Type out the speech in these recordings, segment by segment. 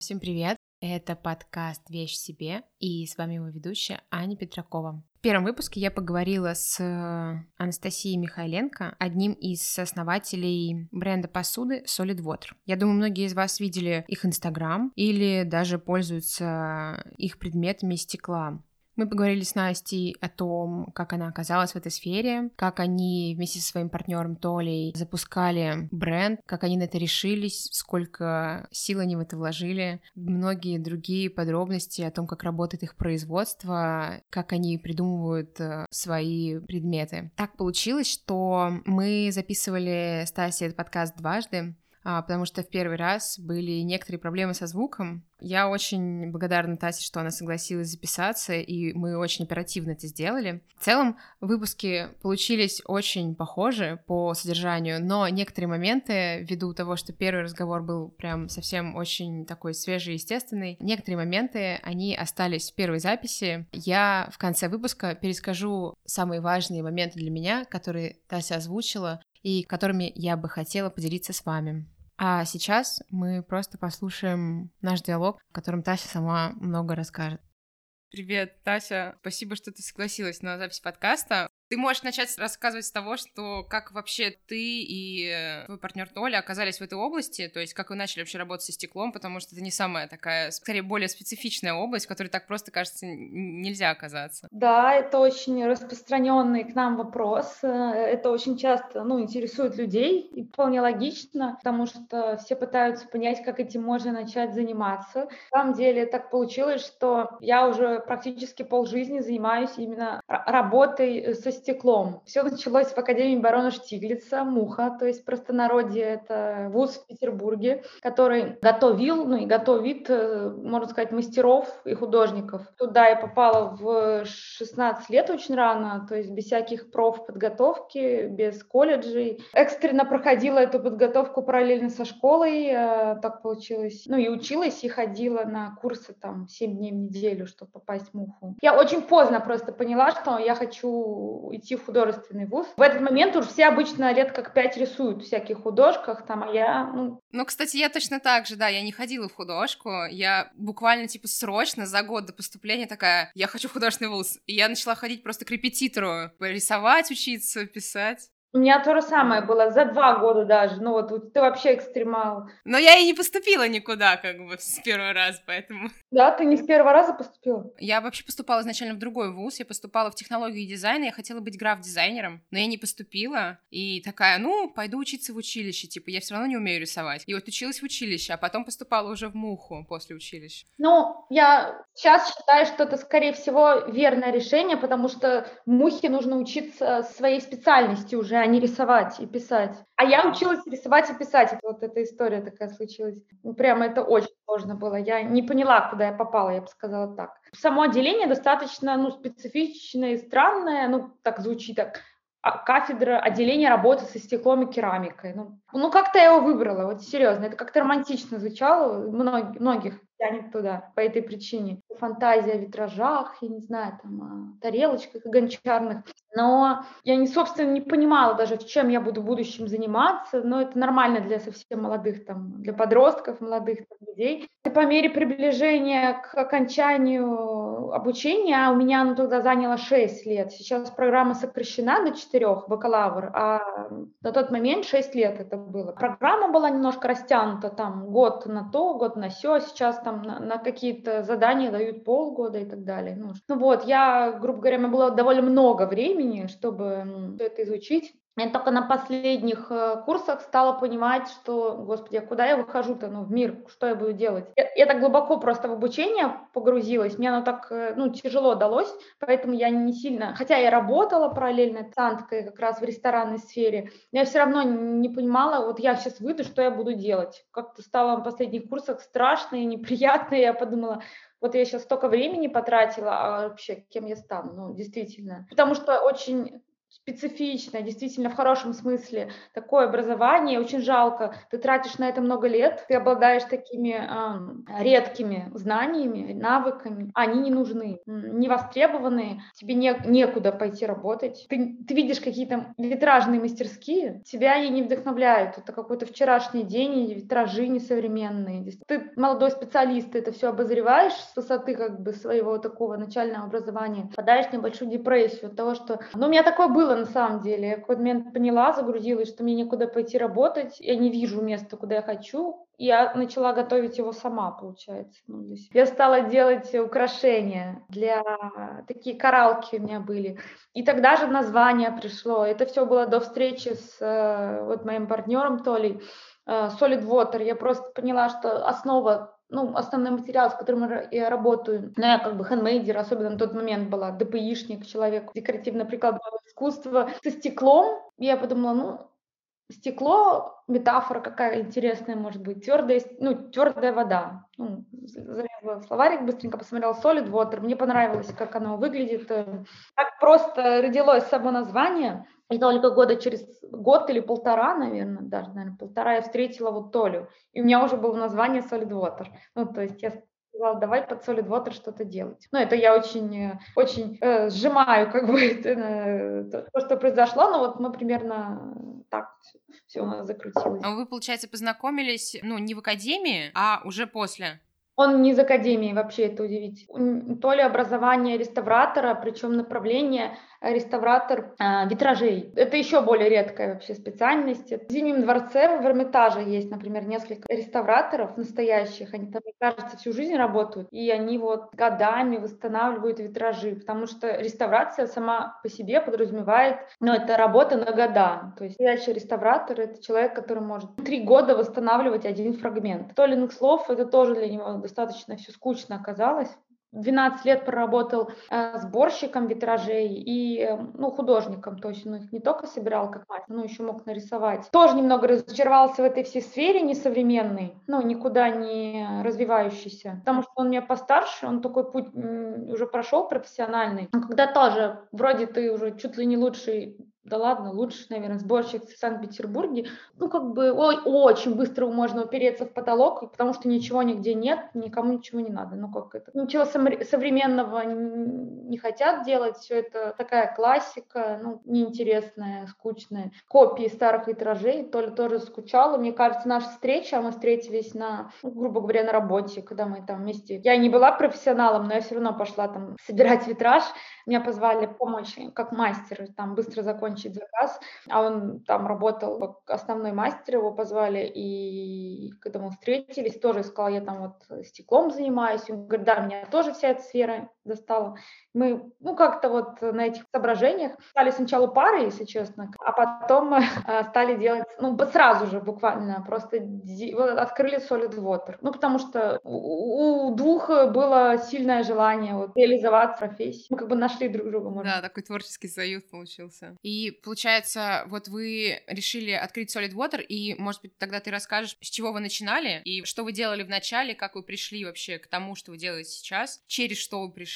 Всем привет! Это подкаст «Вещь себе» и с вами его ведущая Аня Петракова. В первом выпуске я поговорила с Анастасией Михайленко, одним из основателей бренда посуды Solid Water. Я думаю, многие из вас видели их инстаграм или даже пользуются их предметами стекла. Мы поговорили с Настей о том, как она оказалась в этой сфере, как они вместе со своим партнером Толей запускали бренд, как они на это решились, сколько сил они в это вложили, многие другие подробности о том, как работает их производство, как они придумывают э, свои предметы. Так получилось, что мы записывали с Тасей этот подкаст дважды, потому что в первый раз были некоторые проблемы со звуком. Я очень благодарна Тасе, что она согласилась записаться, и мы очень оперативно это сделали. В целом, выпуски получились очень похожи по содержанию, но некоторые моменты, ввиду того, что первый разговор был прям совсем очень такой свежий и естественный, некоторые моменты, они остались в первой записи. Я в конце выпуска перескажу самые важные моменты для меня, которые Тася озвучила, и которыми я бы хотела поделиться с вами. А сейчас мы просто послушаем наш диалог, в котором Тася сама много расскажет. Привет, Тася. Спасибо, что ты согласилась на запись подкаста. Ты можешь начать рассказывать с того, что как вообще ты и э, твой партнер Толя оказались в этой области, то есть как вы начали вообще работать со стеклом, потому что это не самая такая, скорее, более специфичная область, в которой так просто, кажется, нельзя оказаться. Да, это очень распространенный к нам вопрос. Э, это очень часто ну, интересует людей, и вполне логично, потому что все пытаются понять, как этим можно начать заниматься. На самом деле так получилось, что я уже практически полжизни занимаюсь именно работой со стеклом. Все началось в Академии барона Штиглица, МУХа, то есть простонародье это вуз в Петербурге, который готовил, ну и готовит, э, можно сказать, мастеров и художников. Туда я попала в 16 лет очень рано, то есть без всяких профподготовки, без колледжей. Экстренно проходила эту подготовку параллельно со школой, э, так получилось. Ну и училась, и ходила на курсы там 7 дней в неделю, чтобы попасть в МУХу. Я очень поздно просто поняла, что я хочу идти в художественный вуз. В этот момент уже все обычно лет как пять рисуют в всяких художках, там, а я, ну... Ну, кстати, я точно так же, да, я не ходила в художку, я буквально, типа, срочно, за год до поступления такая, я хочу художественный вуз, и я начала ходить просто к репетитору, рисовать, учиться, писать. У меня то же самое было, за два года даже. Ну вот ты вообще экстремал. Но я и не поступила никуда, как бы, с первого раза, поэтому... Да, ты не с первого раза поступила? Я вообще поступала изначально в другой вуз, я поступала в технологию дизайна, я хотела быть граф-дизайнером, но я не поступила, и такая, ну, пойду учиться в училище, типа, я все равно не умею рисовать. И вот училась в училище, а потом поступала уже в МУХу после училища. Ну, я сейчас считаю, что это, скорее всего, верное решение, потому что в МУХе нужно учиться своей специальности уже, а не рисовать и писать. А я училась рисовать и писать. Вот эта история такая случилась. Ну, прямо это очень сложно было. Я не поняла, куда я попала, я бы сказала так. Само отделение достаточно ну, специфичное и странное. Ну, так звучит так а, кафедра отделения работы со стеклом и керамикой. Ну, ну как-то я его выбрала, вот серьезно. Это как-то романтично звучало, многих, многих тянет туда по этой причине. Фантазия о витражах, я не знаю, там, о тарелочках гончарных. Но я, не, собственно, не понимала даже, чем я буду в будущем заниматься, но это нормально для совсем молодых, там, для подростков, молодых там, людей. И по мере приближения к окончанию обучения, а у меня оно тогда заняло 6 лет, сейчас программа сокращена до 4, бакалавр, а на тот момент 6 лет это было. Программа была немножко растянута, там, год на то, год на все, сейчас там на, на какие-то задания дают полгода и так далее. Ну, ну вот, я, грубо говоря, у меня было довольно много времени, чтобы это изучить. Я только на последних э, курсах стала понимать, что, господи, а куда я выхожу-то, ну, в мир, что я буду делать? Я, я так глубоко просто в обучение погрузилась, мне оно так, э, ну, тяжело далось, поэтому я не сильно, хотя я работала параллельно официанткой как раз в ресторанной сфере, я все равно не понимала, вот я сейчас выйду, что я буду делать. Как-то стало на последних курсах страшно и неприятно, и я подумала, вот я сейчас столько времени потратила, а вообще кем я стану, ну, действительно. Потому что очень специфичное, действительно в хорошем смысле, такое образование, очень жалко. Ты тратишь на это много лет, ты обладаешь такими э, редкими знаниями, навыками, они не нужны, не востребованные, тебе не, некуда пойти работать. Ты, ты видишь какие-то витражные мастерские, тебя и не вдохновляют. Это какой-то вчерашний день, и витражи несовременные. Ты молодой специалист, ты это все обозреваешь с высоты как бы своего такого начального образования, подаешь в небольшую депрессию от того, что... Ну, у меня такое было на самом деле. Я в какой-то момент поняла, загрузилась, что мне некуда пойти работать, я не вижу места, куда я хочу, я начала готовить его сама, получается. Ну, я стала делать украшения для такие коралки у меня были. И тогда же название пришло. Это все было до встречи с э, вот моим партнером Толей. Э, Solid Water. Я просто поняла, что основа ну, основной материал, с которым я работаю, ну, я как бы хендмейдер, особенно на тот момент была, ДПИшник, человек декоративно-прикладного искусства, со стеклом. Я подумала, ну, стекло, метафора какая интересная может быть, твердая, ну, твердая вода. Ну, залезла в словарик, быстренько посмотрела solid water, мне понравилось, как оно выглядит. Так просто родилось само название, и только года через год или полтора, наверное, даже, наверное, полтора я встретила вот Толю, и у меня уже было название solid water. Ну, то есть я сказала, давай под Solid Water что-то делать. Ну, это я очень, э, очень э, сжимаю как бы это, э, то, что произошло, но вот мы примерно так все у нас закрутилось. А вы, получается, познакомились, ну, не в академии, а уже после? Он не из академии вообще, это удивительно. То ли образование реставратора, причем направление реставратор э, витражей. Это еще более редкая вообще специальность. В Зимнем дворце в Эрмитаже есть, например, несколько реставраторов настоящих. Они там, мне кажется, всю жизнь работают. И они вот годами восстанавливают витражи, потому что реставрация сама по себе подразумевает, ну, это работа на года. То есть настоящий реставратор — это человек, который может три года восстанавливать один фрагмент. Толиных слов — это тоже для него достаточно все скучно оказалось. 12 лет проработал э, сборщиком витражей и э, ну, художником, то есть он их не только собирал как мастер, но еще мог нарисовать. Тоже немного разочаровался в этой всей сфере несовременной, ну, никуда не развивающейся, потому что он меня постарше, он такой путь уже прошел профессиональный. Когда тоже вроде ты уже чуть ли не лучший да ладно, лучше, наверное, сборщик в Санкт-Петербурге. Ну, как бы ой, очень быстро можно упереться в потолок, потому что ничего нигде нет, никому ничего не надо. Ну, как это? Ничего современного не хотят делать, все это такая классика, ну, неинтересная, скучная. Копии старых витражей, Толя тоже скучала. Мне кажется, наша встреча, мы встретились на, ну, грубо говоря, на работе, когда мы там вместе... Я не была профессионалом, но я все равно пошла там собирать витраж. Меня позвали помочь как мастер, там быстро закончить заказ, а он там работал как основной мастер, его позвали, и когда мы встретились, тоже сказал, я там вот стеклом занимаюсь, он говорит, да, меня тоже вся эта сфера достала. Мы, ну, как-то вот на этих соображениях стали сначала парой, если честно, а потом э, стали делать, ну, сразу же буквально, просто открыли Solid Water. Ну, потому что у, у двух было сильное желание вот реализоваться в профессии. Мы как бы нашли друг друга. Можно. Да, такой творческий союз получился. И получается, вот вы решили открыть Solid Water, и, может быть, тогда ты расскажешь, с чего вы начинали, и что вы делали в начале, как вы пришли вообще к тому, что вы делаете сейчас, через что вы пришли.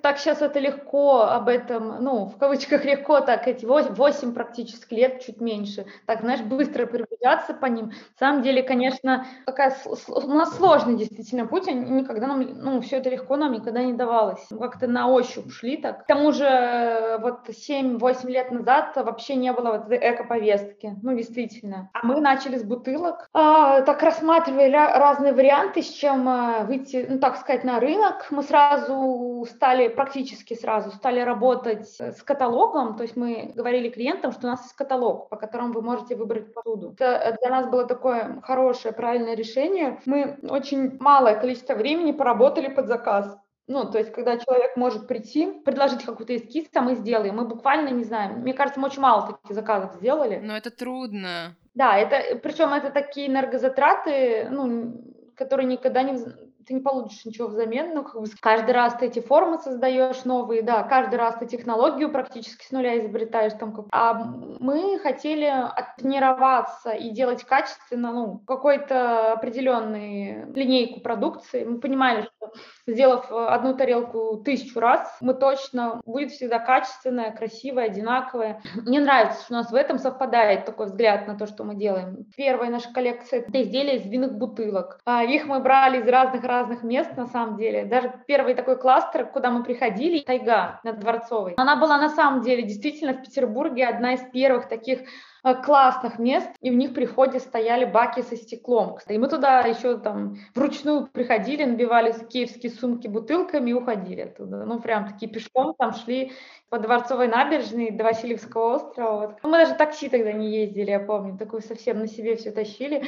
Так сейчас это легко об этом, ну, в кавычках легко, так эти 8, 8 практически лет, чуть меньше. Так, знаешь, быстро передвигаться по ним. На самом деле, конечно, такая, у нас сложный действительно путь, никогда нам, ну, все это легко нам никогда не давалось. Как-то на ощупь шли так. К тому же, вот 7-8 лет назад вообще не было вот эко-повестки, ну, действительно. А мы начали с бутылок, а, так рассматривали разные варианты, с чем а, выйти, ну, так сказать, на рынок. Мы сразу стали практически сразу стали работать с каталогом, то есть мы говорили клиентам, что у нас есть каталог, по которому вы можете выбрать посуду. Это для нас было такое хорошее, правильное решение. Мы очень малое количество времени поработали под заказ. Ну, то есть, когда человек может прийти, предложить какой-то эскиз, а мы сделаем. Мы буквально не знаем. Мне кажется, мы очень мало таких заказов сделали. Но это трудно. Да, это, причем это такие энергозатраты, ну, которые никогда не, ты не получишь ничего взамен, ну, как бы каждый раз ты эти формы создаешь новые, да, каждый раз ты технологию практически с нуля изобретаешь там. Как... А мы хотели тренироваться и делать качественно, ну, какой-то определенный линейку продукции. Мы понимали, что сделав э, одну тарелку тысячу раз, мы точно, будет всегда качественная, красивая, одинаковая. Мне нравится, что у нас в этом совпадает такой взгляд на то, что мы делаем. Первая наша коллекция — это изделия из винных бутылок. А, их мы брали из разных-разных мест, на самом деле. Даже первый такой кластер, куда мы приходили, тайга на Дворцовой. Она была на самом деле действительно в Петербурге одна из первых таких Э, классных мест, и в них при входе стояли баки со стеклом. И мы туда еще там вручную приходили, набивали киевские сумки бутылками и уходили оттуда. Ну, прям такие пешком там шли по Дворцовой набережной до Васильевского острова. Мы даже такси тогда не ездили, я помню, такую совсем на себе все тащили.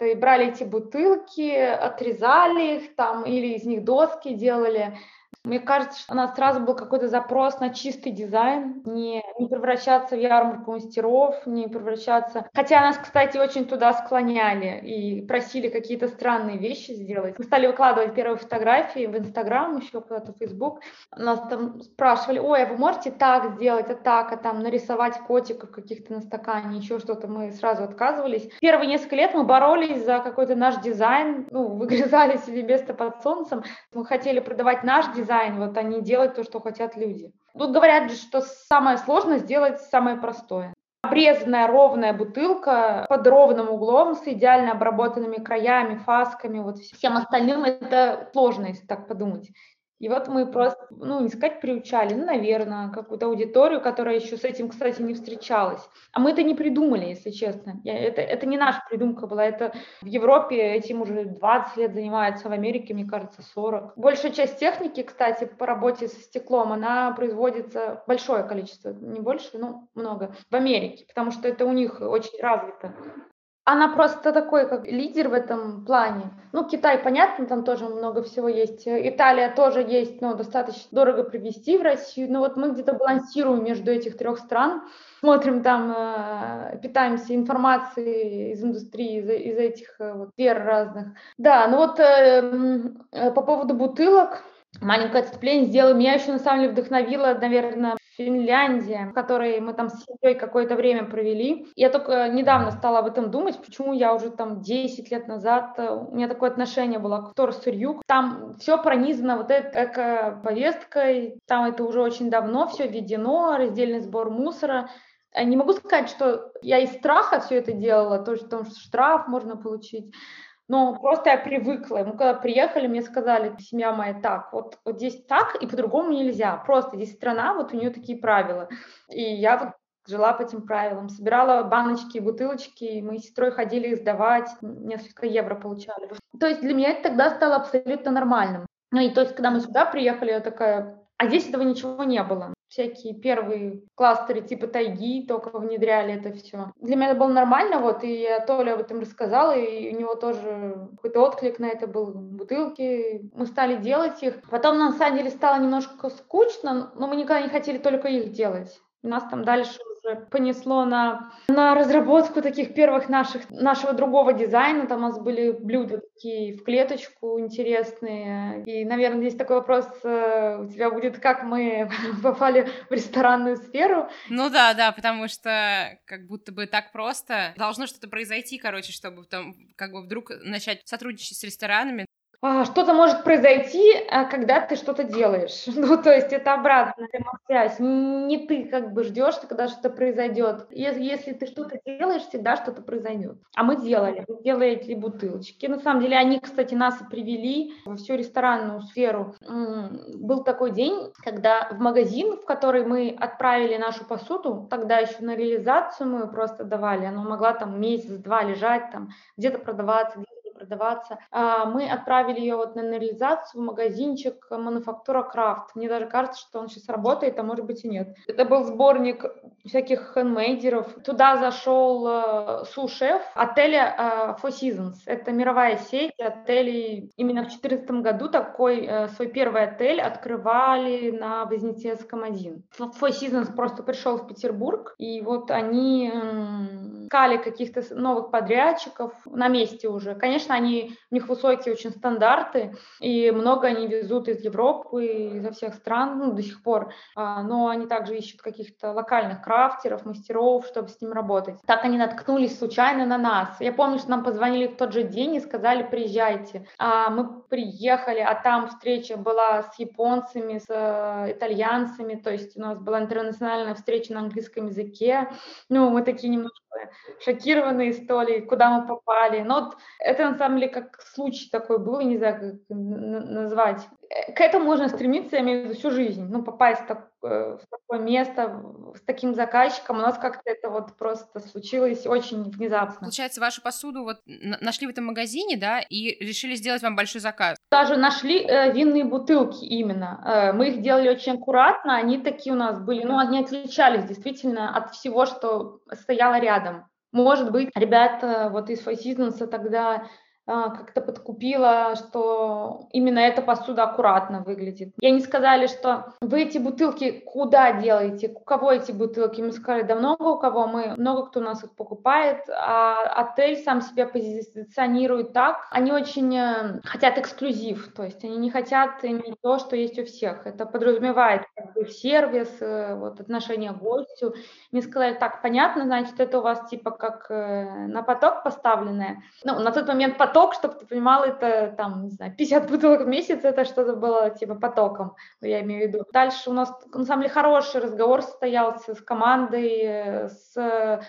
И брали эти бутылки, отрезали их там или из них доски делали. Мне кажется, что у нас сразу был какой-то запрос на чистый дизайн, не, не превращаться в ярмарку мастеров, не превращаться... Хотя нас, кстати, очень туда склоняли и просили какие-то странные вещи сделать. Мы стали выкладывать первые фотографии в Инстаграм, еще куда-то в Фейсбук. Нас там спрашивали, ой, а вы можете так сделать, а так, а там нарисовать котиков каких-то на стакане, еще что-то. Мы сразу отказывались. Первые несколько лет мы боролись за какой-то наш дизайн, ну, выгрызали себе место под солнцем. Мы хотели продавать наш дизайн, дизайн, вот они делают то, что хотят люди. Тут говорят же, что самое сложное сделать самое простое. Обрезанная ровная бутылка под ровным углом с идеально обработанными краями, фасками, вот всем остальным это сложно, если так подумать. И вот мы просто, ну, не сказать приучали, ну, наверное, какую-то аудиторию, которая еще с этим, кстати, не встречалась. А мы это не придумали, если честно. Я, это, это не наша придумка была, это в Европе этим уже 20 лет занимается, в Америке, мне кажется, 40. Большая часть техники, кстати, по работе со стеклом, она производится большое количество, не больше, но много, в Америке, потому что это у них очень развито она просто такой, как лидер в этом плане. Ну, Китай, понятно, там тоже много всего есть. Италия тоже есть, но достаточно дорого привезти в Россию. Но вот мы где-то балансируем между этих трех стран. Смотрим там, э, питаемся информацией из индустрии, из, из этих э, вот сфер разных. Да, ну вот э, по поводу бутылок, маленькое отступление сделаю. Меня еще на самом деле вдохновило, наверное, Финляндия, в которой мы там с семьей какое-то время провели. Я только недавно стала об этом думать, почему я уже там 10 лет назад, э, у меня такое отношение было к вторсырью. Там все пронизано вот этой эко-повесткой, там это уже очень давно все введено, раздельный сбор мусора. Не могу сказать, что я из страха все это делала, то, что штраф можно получить. Но просто я привыкла. Мы когда приехали, мне сказали, семья моя, так, вот, вот здесь так, и по-другому нельзя. Просто здесь страна, вот у нее такие правила. И я вот жила по этим правилам. Собирала баночки, бутылочки, мы с сестрой ходили их сдавать, несколько евро получали. То есть для меня это тогда стало абсолютно нормальным. Ну и то есть, когда мы сюда приехали, я такая, а здесь этого ничего не было всякие первые кластеры типа тайги только внедряли это все. Для меня это было нормально, вот, и я Толя об этом рассказала, и у него тоже какой-то отклик на это был. Бутылки, мы стали делать их. Потом, на самом деле, стало немножко скучно, но мы никогда не хотели только их делать. Нас там дальше уже понесло на, на разработку таких первых наших, нашего другого дизайна. Там у нас были блюда такие в клеточку интересные. И, наверное, здесь такой вопрос э, у тебя будет, как мы попали в ресторанную сферу. Ну да, да, потому что как будто бы так просто. Должно что-то произойти, короче, чтобы там как бы вдруг начать сотрудничать с ресторанами. А, что-то может произойти, а, когда ты что-то делаешь. Ну, то есть это обратная связь. Не ты как бы ждешь, когда что-то произойдет. Если, если ты что-то делаешь, всегда что-то произойдет. А мы делали. Мы делали эти бутылочки. На самом деле они, кстати, нас привели во всю ресторанную сферу. Был такой день, когда в магазин, в который мы отправили нашу посуду, тогда еще на реализацию мы просто давали. Она могла там месяц-два лежать, там где-то продаваться, продаваться. А, мы отправили ее вот на анализацию в магазинчик Мануфактура Крафт. Мне даже кажется, что он сейчас работает, а может быть и нет. Это был сборник всяких хендмейдеров. Туда зашел э, су-шеф отеля э, Four Seasons. Это мировая сеть отелей. Именно в 2014 году такой э, свой первый отель открывали на Вознесенском 1. Four Seasons просто пришел в Петербург, и вот они искали каких-то новых подрядчиков на месте уже. Конечно, они, у них высокие очень стандарты, и много они везут из Европы, изо всех стран, ну, до сих пор, а, но они также ищут каких-то локальных крафтеров, мастеров, чтобы с ним работать. Так они наткнулись случайно на нас. Я помню, что нам позвонили в тот же день и сказали, приезжайте. А мы приехали, а там встреча была с японцами, с э, итальянцами, то есть у нас была интернациональная встреча на английском языке. Ну, мы такие немножко шокированные историей, куда мы попали. Но вот это на самом деле как случай такой был, не знаю, как назвать. Э, к этому можно стремиться, я имею в виду, всю жизнь. Ну, попасть так, э, в такое место с таким заказчиком. У нас как-то это вот просто случилось очень внезапно. Получается, вашу посуду вот нашли в этом магазине, да, и решили сделать вам большой заказ? Даже нашли э, винные бутылки именно. Э, мы их делали очень аккуратно, они такие у нас были, ну, они отличались действительно от всего, что стояло рядом. Может быть, ребята вот из Four Seasons тогда как-то подкупила, что именно эта посуда аккуратно выглядит. И они сказали, что вы эти бутылки куда делаете, у кого эти бутылки? Мы сказали, да много у кого, мы, много кто у нас их покупает, а отель сам себя позиционирует так, они очень э, хотят эксклюзив, то есть они не хотят иметь то, что есть у всех. Это подразумевает как бы сервис, э, вот отношение к гостю. Мне сказали, так, понятно, значит, это у вас типа как э, на поток поставленное. Ну, на тот момент поток поток, чтобы ты понимал, это там, не знаю, 50 бутылок в месяц, это что-то было типа потоком, я имею в виду. Дальше у нас, на самом деле, хороший разговор состоялся с командой, с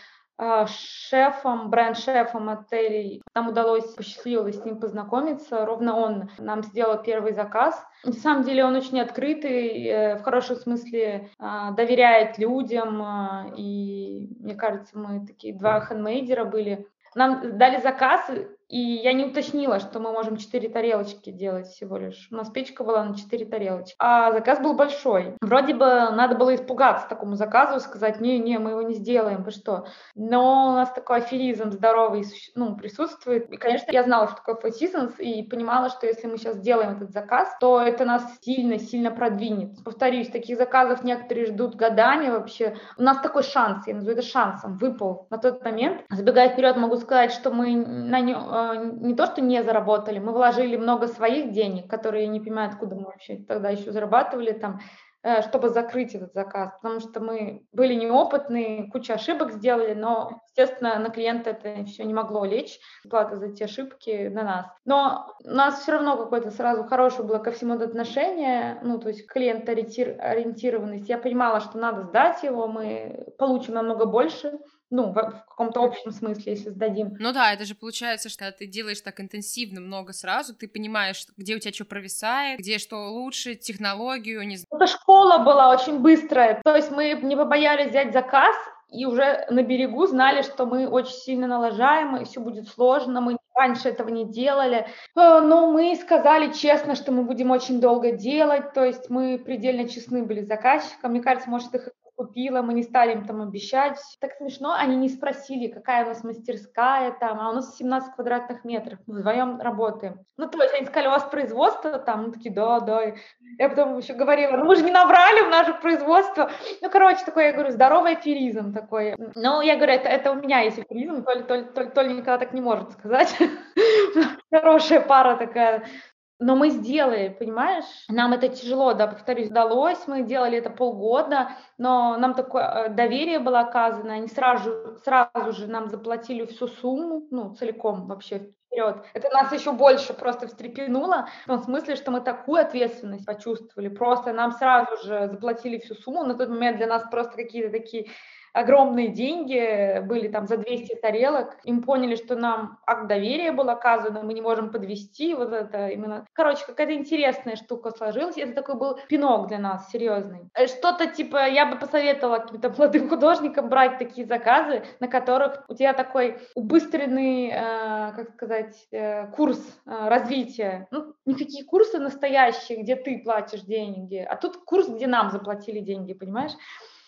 а, шефом, бренд-шефом отелей. Нам удалось, посчастливилось с ним познакомиться. Ровно он нам сделал первый заказ. На самом деле он очень открытый, э, в хорошем смысле а, доверяет людям. И мне кажется, мы такие два хендмейдера были. Нам дали заказ, и я не уточнила, что мы можем 4 тарелочки делать всего лишь. У нас печка была на 4 тарелочки. А заказ был большой. Вроде бы надо было испугаться такому заказу, сказать, не-не, мы его не сделаем, вы что. Но у нас такой аферизм здоровый ну, присутствует. И, конечно, я знала, что такое Four Seasons, и понимала, что если мы сейчас сделаем этот заказ, то это нас сильно-сильно продвинет. Повторюсь, таких заказов некоторые ждут годами вообще. У нас такой шанс, я назову это шансом, выпал на тот момент. Забегая вперед, могу сказать, что мы на нем не то, что не заработали, мы вложили много своих денег, которые я не понимаю, откуда мы вообще тогда еще зарабатывали там, э, чтобы закрыть этот заказ, потому что мы были неопытные, кучу ошибок сделали, но, естественно, на клиента это все не могло лечь, плата за те ошибки на нас. Но у нас все равно какое-то сразу хорошее было ко всему отношение, ну, то есть клиент-ориентированность. Я понимала, что надо сдать его, мы получим намного больше, ну, в, в каком-то общем смысле, если сдадим. Ну да, это же получается, что ты делаешь так интенсивно много сразу, ты понимаешь, где у тебя что провисает, где что лучше, технологию, не знаю. Это школа была очень быстрая, то есть мы не побоялись взять заказ, и уже на берегу знали, что мы очень сильно налажаем, и все будет сложно, мы раньше этого не делали. Э, но мы сказали честно, что мы будем очень долго делать, то есть мы предельно честны были с заказчиком. Мне кажется, может, их купила, мы не стали им там обещать. Так смешно, они не спросили, какая у нас мастерская там, а у нас 17 квадратных метров, мы вдвоем работаем. Ну, то есть они сказали, у вас производство там, мы такие, да, да. Я потом еще говорила, ну, мы же не наврали в наше производство. Ну, короче, такой, я говорю, здоровый аферизм такой. Ну, я говорю, это, это у меня есть аферизм, то ли, то ли, то ли, то ли никогда так не может сказать. Хорошая пара такая но мы сделали, понимаешь? Нам это тяжело, да, повторюсь, удалось, мы делали это полгода, но нам такое э, доверие было оказано, они сразу, сразу же нам заплатили всю сумму, ну, целиком вообще вперед. Это нас еще больше просто встрепенуло, в том смысле, что мы такую ответственность почувствовали, просто нам сразу же заплатили всю сумму, на тот момент для нас просто какие-то такие огромные деньги были там за 200 тарелок. Им поняли, что нам акт доверия был оказан, мы не можем подвести вот это именно. Короче, какая-то интересная штука сложилась. Это такой был пинок для нас, серьезный. Э, что-то типа, я бы посоветовала каким-то молодым художникам брать такие заказы, на которых у тебя такой убыстренный, э, как сказать, э, курс э, развития. Ну, никакие курсы настоящие, где ты платишь деньги, а тут курс, где нам заплатили деньги, понимаешь?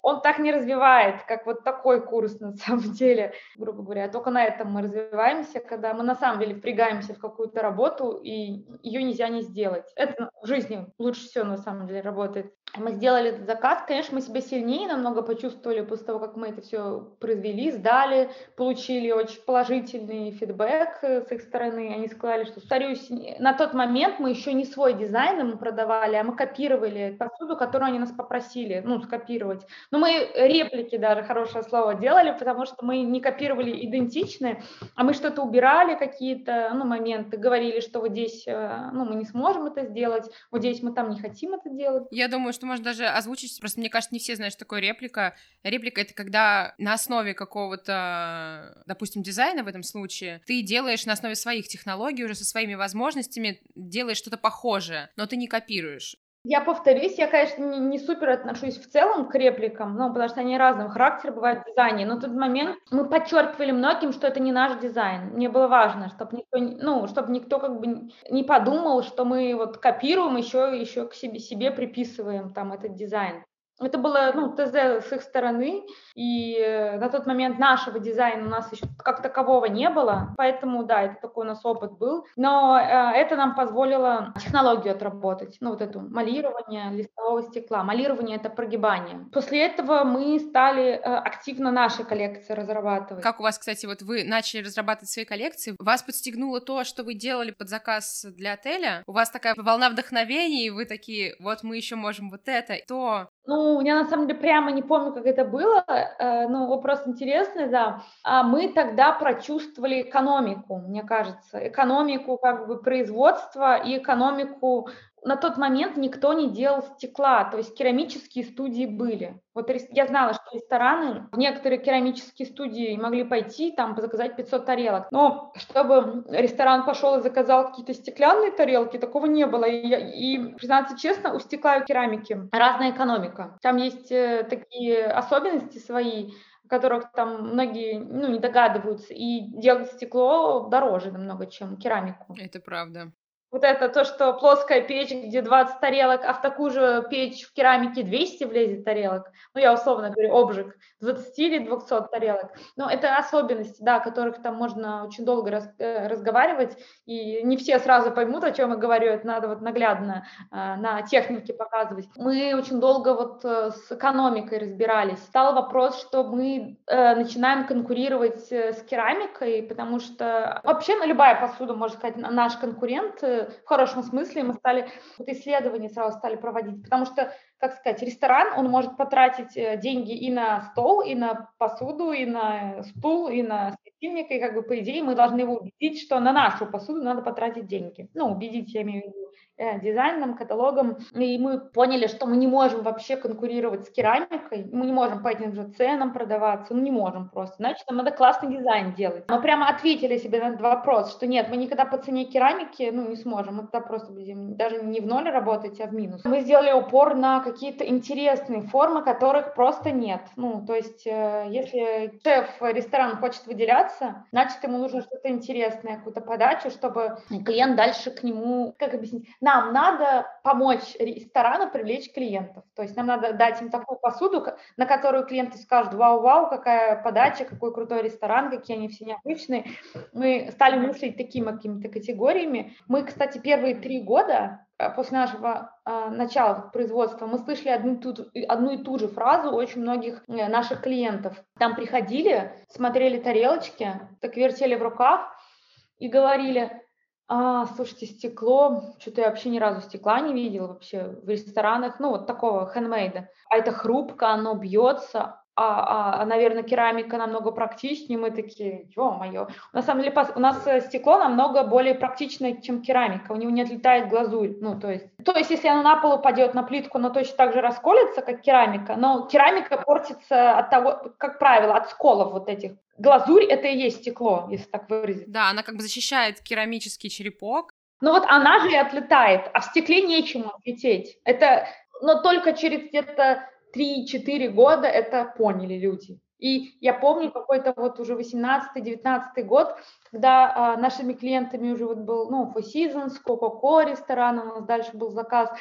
Он так не развивает, как вот такой курс на самом деле, грубо говоря. Только на этом мы развиваемся, когда мы на самом деле впрягаемся в какую-то работу, и ее нельзя не сделать. Это в жизни лучше всего на самом деле работает. Мы сделали этот заказ, конечно, мы себя сильнее намного почувствовали после того, как мы это все произвели, сдали, получили очень положительный фидбэк э, с их стороны. Они сказали, что, повторюсь, на тот момент мы еще не свой дизайн им продавали, а мы копировали посуду, которую они нас попросили, ну, скопировать. Но мы реплики даже, хорошее слово, делали, потому что мы не копировали идентичные, а мы что-то убирали, какие-то, ну, моменты, говорили, что вот здесь, э, ну, мы не сможем это сделать, вот здесь мы там не хотим это делать. Я думаю, что можно даже озвучить, просто мне кажется, не все знают, что такое реплика. Реплика — это когда на основе какого-то, допустим, дизайна в этом случае, ты делаешь на основе своих технологий, уже со своими возможностями, делаешь что-то похожее, но ты не копируешь. Я повторюсь, я, конечно, не, не супер отношусь в целом к репликам, ну, потому что они разного характера бывают в дизайне, но в тот момент мы подчеркивали многим, что это не наш дизайн. Мне было важно, чтобы никто, ну, чтобы никто как бы не подумал, что мы вот копируем, еще, еще к себе, себе приписываем там этот дизайн. Это было ну, ТЗ с их стороны, и э, на тот момент нашего дизайна у нас еще как такового не было, поэтому, да, это такой у нас опыт был. Но э, это нам позволило технологию отработать, ну, вот эту малирование листового стекла. Малирование — это прогибание. После этого мы стали э, активно наши коллекции разрабатывать. Как у вас, кстати, вот вы начали разрабатывать свои коллекции, вас подстегнуло то, что вы делали под заказ для отеля? У вас такая волна вдохновения, и вы такие, вот мы еще можем вот это, то ну, я на самом деле прямо не помню, как это было, э, ну, вопрос интересный, да. А мы тогда прочувствовали экономику, мне кажется, экономику как бы производства и экономику на тот момент никто не делал стекла, то есть керамические студии были. Вот я знала, что рестораны, в некоторые керамические студии могли пойти, там, заказать 500 тарелок. Но чтобы ресторан пошел и заказал какие-то стеклянные тарелки, такого не было. И, и признаться честно, у стекла и керамики разная экономика. Там есть э, такие особенности свои, которых там многие ну, не догадываются, и делать стекло дороже намного, чем керамику. Это правда. Вот это то, что плоская печь, где 20 тарелок, а в такую же печь в керамике 200 влезет тарелок. Ну, я условно говорю, обжиг 20 или 200 тарелок. Но это особенности, да, о которых там можно очень долго раз, э, разговаривать, и не все сразу поймут, о чем я говорю, это надо вот наглядно э, на технике показывать. Мы очень долго вот э, с экономикой разбирались. Стал вопрос, что мы э, начинаем конкурировать э, с керамикой, потому что вообще ну, любая посуда, можно сказать, наш конкурент э, в хорошем смысле мы стали, вот исследования сразу стали проводить, потому что, как сказать, ресторан, он может потратить э, деньги и на стол, и на посуду, и на стул, и на светильник, и как бы по идее мы должны его убедить, что на нашу посуду надо потратить деньги. Ну, убедить, я имею в виду, Э, дизайном, каталогом, и мы поняли, что мы не можем вообще конкурировать с керамикой, мы не можем по этим же ценам продаваться, ну не можем просто, значит, нам надо классный дизайн делать. Мы прямо ответили себе на этот вопрос, что нет, мы никогда по цене керамики, ну, не сможем, мы тогда просто будем даже не в ноль работать, а в минус. Мы сделали упор на какие-то интересные формы, которых просто нет. Ну, то есть, э, если шеф ресторан хочет выделяться, значит, ему нужно что-то интересное, какую-то подачу, чтобы клиент дальше к нему, как объяснить, нам надо помочь ресторану привлечь клиентов. То есть нам надо дать им такую посуду, на которую клиенты скажут, вау-вау, какая подача, какой крутой ресторан, какие они все необычные. Мы стали мыслить такими какими-то категориями. Мы, кстати, первые три года после нашего э, начала производства мы слышали одну, ту, одну и ту же фразу очень многих э, наших клиентов. Там приходили, смотрели тарелочки, так вертели в руках и говорили, а, слушайте, стекло, что-то я вообще ни разу стекла не видела вообще в ресторанах, ну, вот такого хендмейда. А это хрупко, оно бьется, а, а, а, наверное, керамика намного практичнее. Мы такие, ё-моё. На самом деле, у нас э, стекло намного более практичное, чем керамика. У него не отлетает глазурь. Ну, то есть, то есть, если оно на пол упадет на плитку, оно точно так же расколется, как керамика. Но керамика портится от того, как правило, от сколов вот этих. Глазурь — это и есть стекло, если так выразить. Да, она как бы защищает керамический черепок. Ну вот она же и отлетает, а в стекле нечему отлететь. Это, но только через где-то 3-4 года это поняли люди. И я помню какой-то вот уже 18-19 год, когда а, нашими клиентами уже вот был, ну, Four Seasons, Coca-Cola ресторан, у нас дальше был заказ,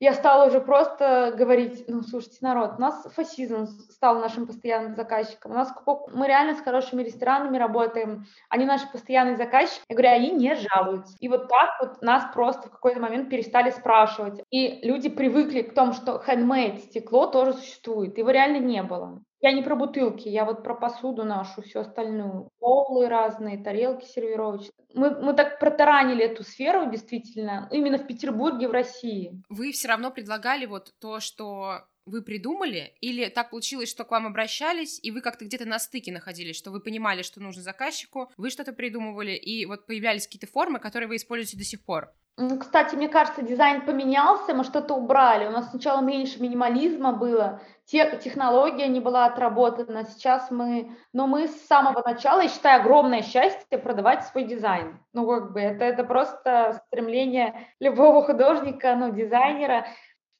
я стала уже просто говорить, ну, слушайте, народ, у нас фасизм стал нашим постоянным заказчиком, у нас мы реально с хорошими ресторанами работаем, они наши постоянные заказчики, я говорю, они не жалуются. И вот так вот нас просто в какой-то момент перестали спрашивать. И люди привыкли к тому, что handmade стекло тоже существует, его реально не было. Я не про бутылки, я вот про посуду нашу, всю остальную. Полы разные, тарелки сервировочные. Мы, мы так протаранили эту сферу, действительно, именно в Петербурге, в России. Вы все равно предлагали вот то, что вы придумали, или так получилось, что к вам обращались, и вы как-то где-то на стыке находились, что вы понимали, что нужно заказчику, вы что-то придумывали, и вот появлялись какие-то формы, которые вы используете до сих пор? Кстати, мне кажется, дизайн поменялся, мы что-то убрали. У нас сначала меньше минимализма было, те, технология не была отработана. Сейчас мы, но мы с самого начала, я считаю, огромное счастье продавать свой дизайн. Ну, как бы это, это просто стремление любого художника, ну, дизайнера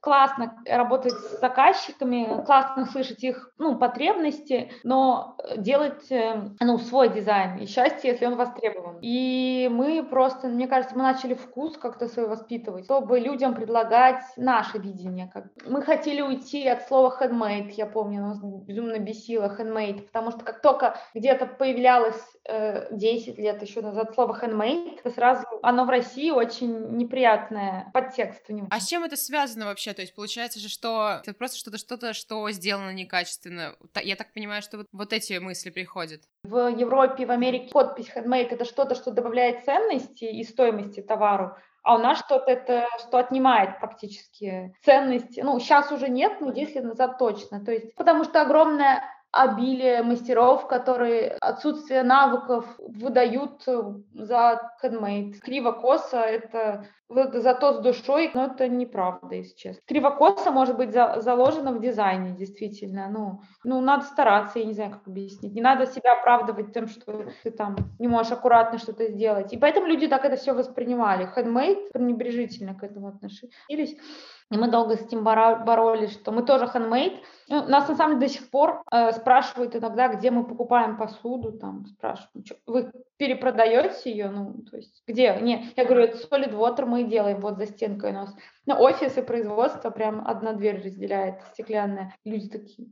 классно работать с заказчиками, классно слышать их ну, потребности, но делать э, ну, свой дизайн и счастье, если он востребован. И мы просто, мне кажется, мы начали вкус как-то свой воспитывать, чтобы людям предлагать наше видение. Как... Мы хотели уйти от слова handmade, я помню, нас безумно бесило handmade, потому что как только где-то появлялось э, 10 лет еще назад слово handmade, то сразу оно в России очень неприятное подтекст у него. А с чем это связано вообще? Вообще? То есть получается же, что это просто что-то, что-то, что сделано некачественно. Я так понимаю, что вот, вот эти мысли приходят. В Европе, в Америке подпись handmade — это что-то, что добавляет ценности и стоимости товару, а у нас что-то это, что отнимает практически ценности. Ну, сейчас уже нет, но 10 лет назад точно. То есть, потому что огромная обилие мастеров, которые отсутствие навыков выдают за хендмейд. Криво-косо — это вот зато с душой, но это неправда, если честно. Криво-косо может быть за, заложено в дизайне, действительно. Ну, ну, надо стараться, я не знаю, как объяснить. Не надо себя оправдывать тем, что ты там не можешь аккуратно что-то сделать. И поэтому люди так это все воспринимали. Хендмейд пренебрежительно к этому относились. И мы долго с этим боролись, что мы тоже handmade. Ну, нас на самом деле до сих пор э, спрашивают иногда, где мы покупаем посуду, там спрашивают, что, вы перепродаете ее, ну, то есть где? Не, я говорю, это Solid Water мы делаем вот за стенкой у нас. На офис и производство прям одна дверь разделяет, стеклянная. Люди такие,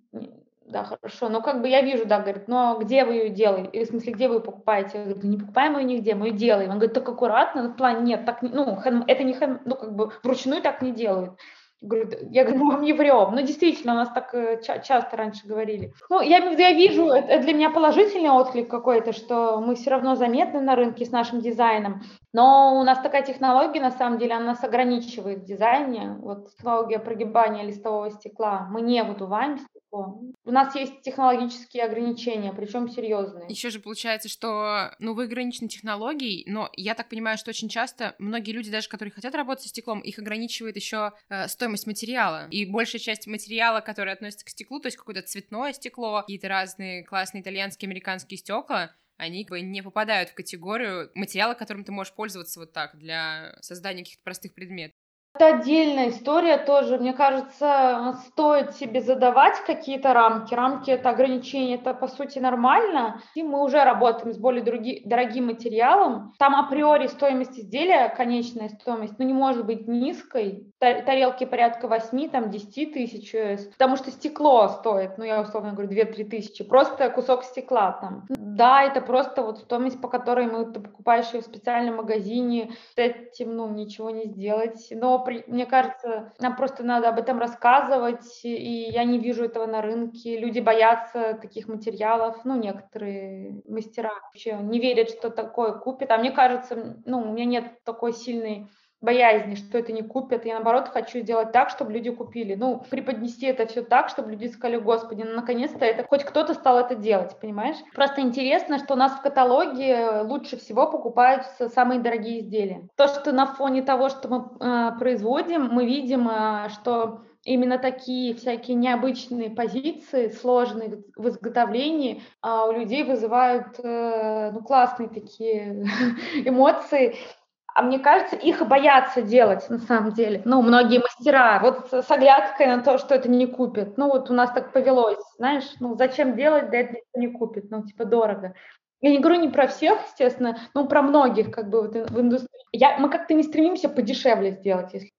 да, хорошо. Но как бы я вижу, да, говорит, но где вы ее делаете? Или в смысле, где вы покупаете? Я говорю, не покупаем ее нигде, мы ее делаем. Он говорит, так аккуратно, ну, в плане, нет, так, ну, это не, ну, как бы вручную так не делают. Я говорю, я говорю, мы вам не врем. Ну, действительно, у нас так э, ча- часто раньше говорили. Ну, я, я вижу, это для меня положительный отклик какой-то, что мы все равно заметны на рынке с нашим дизайном. Но у нас такая технология, на самом деле, она нас ограничивает в дизайне. Вот технология прогибания листового стекла. Мы не выдуваем стекло. У нас есть технологические ограничения, причем серьезные. Еще же получается, что ну, вы ограничены технологией, но я так понимаю, что очень часто многие люди, даже которые хотят работать со стеклом, их ограничивает еще э, стоимость материала. И большая часть материала, который относится к стеклу, то есть какое-то цветное стекло, какие-то разные классные итальянские, американские стекла, они как бы не попадают в категорию материала, которым ты можешь пользоваться вот так для создания каких-то простых предметов. Это отдельная история тоже. Мне кажется, стоит себе задавать какие-то рамки. Рамки — это ограничения, это, по сути, нормально. И мы уже работаем с более други, дорогим материалом. Там априори стоимость изделия, конечная стоимость, ну, не может быть низкой. Тарелки порядка 8, там, 10 тысяч. Потому что стекло стоит, ну, я условно говорю, 2-3 тысячи. Просто кусок стекла там. Да, это просто вот стоимость, по которой мы, ты покупаешь ее в специальном магазине. С этим, ну, ничего не сделать. Но мне кажется, нам просто надо об этом рассказывать, и я не вижу этого на рынке. Люди боятся таких материалов, ну, некоторые мастера вообще не верят, что такое купят. А мне кажется, ну, у меня нет такой сильной боязни, что это не купят. Я, наоборот, хочу сделать так, чтобы люди купили. Ну, преподнести это все так, чтобы люди сказали, господи, ну, наконец-то это хоть кто-то стал это делать, понимаешь? Просто интересно, что у нас в каталоге лучше всего покупаются самые дорогие изделия. То, что на фоне того, что мы э, производим, мы видим, э, что именно такие всякие необычные позиции, сложные в изготовлении, а у людей вызывают э, ну, классные такие эмоции. А мне кажется, их боятся делать на самом деле. Ну, многие мастера, вот с оглядкой на то, что это не купят. Ну, вот у нас так повелось, знаешь, ну, зачем делать, да это никто не купит, ну, типа, дорого. Я не говорю не про всех, естественно, но про многих, как бы, вот в индустрии. Я, мы как-то не стремимся подешевле сделать, если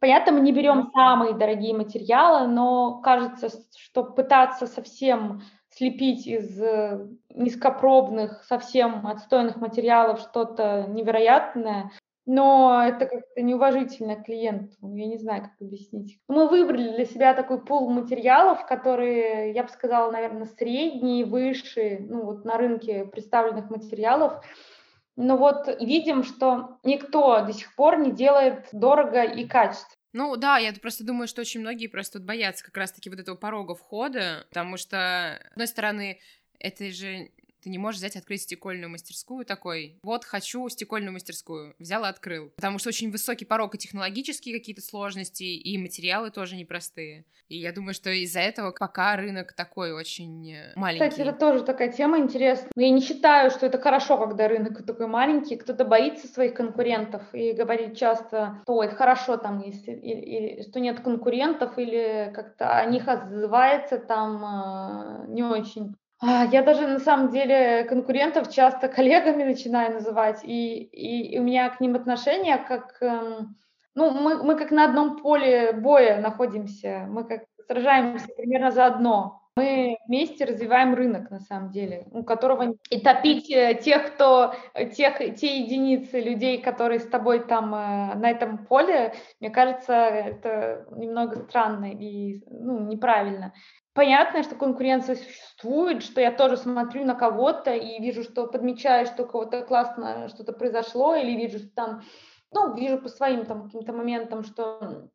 Понятно, мы не берем самые дорогие материалы, но кажется, что пытаться совсем слепить из э, низкопробных, совсем отстойных материалов что-то невероятное, но это как-то неуважительно к клиенту, я не знаю, как объяснить. Мы выбрали для себя такой пул материалов, которые, я бы сказала, наверное, средние, выше, ну вот на рынке представленных материалов, но вот видим, что никто до сих пор не делает дорого и качественно. Ну да, я просто думаю, что очень многие просто боятся как раз-таки вот этого порога входа, потому что, с одной стороны, это же ты не можешь взять открыть стекольную мастерскую такой, вот хочу стекольную мастерскую, взял и открыл. Потому что очень высокий порог и технологические какие-то сложности, и материалы тоже непростые. И я думаю, что из-за этого пока рынок такой очень э, маленький. Кстати, это тоже такая тема интересная. Но я не считаю, что это хорошо, когда рынок такой маленький. Кто-то боится своих конкурентов и говорит часто, что это хорошо там, если, или, или, что нет конкурентов, или как-то о них отзывается там э, не очень. А, я даже на самом деле конкурентов часто коллегами начинаю называть, и, и, у меня к ним отношения как, эм, ну, мы, мы как на одном поле боя находимся, мы как сражаемся примерно заодно. Мы вместе развиваем рынок, на самом деле, у которого и топить э, тех, кто, тех, те единицы людей, которые с тобой там э, на этом поле, мне кажется, это немного странно и ну, неправильно понятно, что конкуренция существует, что я тоже смотрю на кого-то и вижу, что подмечаю, что у кого-то классно что-то произошло, или вижу, что там, ну, вижу по своим там каким-то моментам, что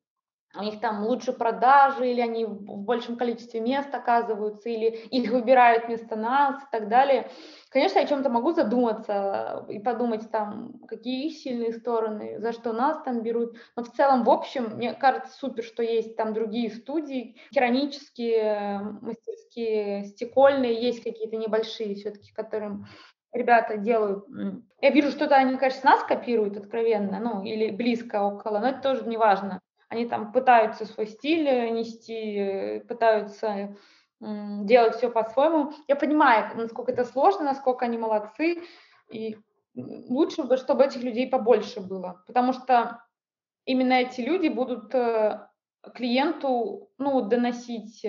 у них там лучше продажи, или они в большем количестве мест оказываются, или их выбирают вместо нас и так далее. Конечно, я о чем-то могу задуматься и подумать там, какие их сильные стороны, за что нас там берут. Но в целом, в общем, мне кажется супер, что есть там другие студии, керамические, мастерские, стекольные, есть какие-то небольшие все-таки, которым ребята делают. Я вижу, что-то они, конечно, нас копируют откровенно, ну, или близко около, но это тоже не важно. Они там пытаются свой стиль э, нести, э, пытаются делать все по-своему. Я понимаю, насколько это сложно, насколько они молодцы, и лучше бы, чтобы этих людей побольше было, потому что именно эти люди будут э, клиенту ну, доносить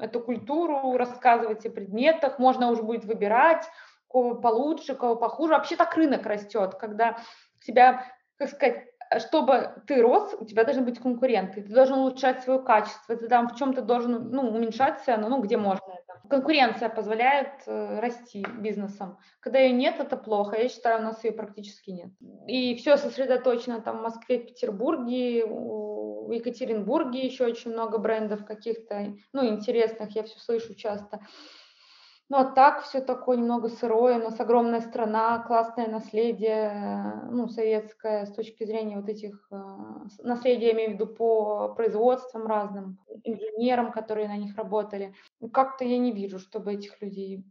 эту культуру, рассказывать о предметах, можно уже будет выбирать, кого получше, кого похуже. Вообще так рынок растет, когда себя, как сказать, чтобы ты рос, у тебя должны быть конкуренты, ты должен улучшать свое качество, ты там в чем-то должен ну, уменьшаться, ну, ну где можно это. Конкуренция позволяет э, расти бизнесом. Когда ее нет, это плохо. Я считаю, у нас ее практически нет. И все сосредоточено там в Москве, Петербурге, в Екатеринбурге еще очень много брендов каких-то, ну, интересных, я все слышу часто. Ну, а так все такое немного сырое. У нас огромная страна, классное наследие, ну, советское, с точки зрения вот этих, э, наследия, я имею в виду, по производствам разным, инженерам, которые на них работали. Как-то я не вижу, чтобы этих людей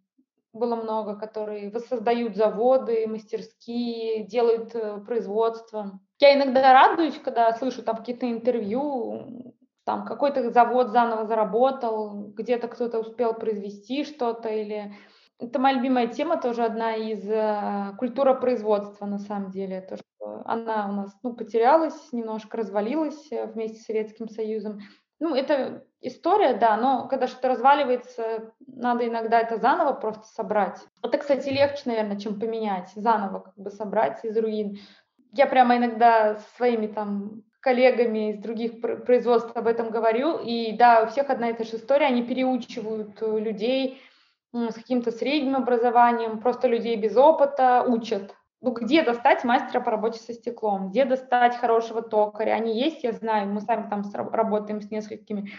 было много, которые воссоздают заводы, мастерские, делают э, производство. Я иногда радуюсь, когда слышу там какие-то интервью, там какой-то завод заново заработал, где-то кто-то успел произвести что-то или это моя любимая тема, тоже одна из э, культура производства на самом деле, то что она у нас ну потерялась, немножко развалилась э, вместе с Советским Союзом. Ну это история, да, но когда что-то разваливается, надо иногда это заново просто собрать. Это, кстати, легче, наверное, чем поменять, заново как бы собрать из руин. Я прямо иногда со своими там коллегами из других производств об этом говорю. И да, у всех одна и та же история. Они переучивают э, людей с каким-то средним образованием, просто людей без опыта учат. Ну, где достать мастера по работе со стеклом? Где достать хорошего токаря? Они есть, я знаю, мы сами там работаем с несколькими.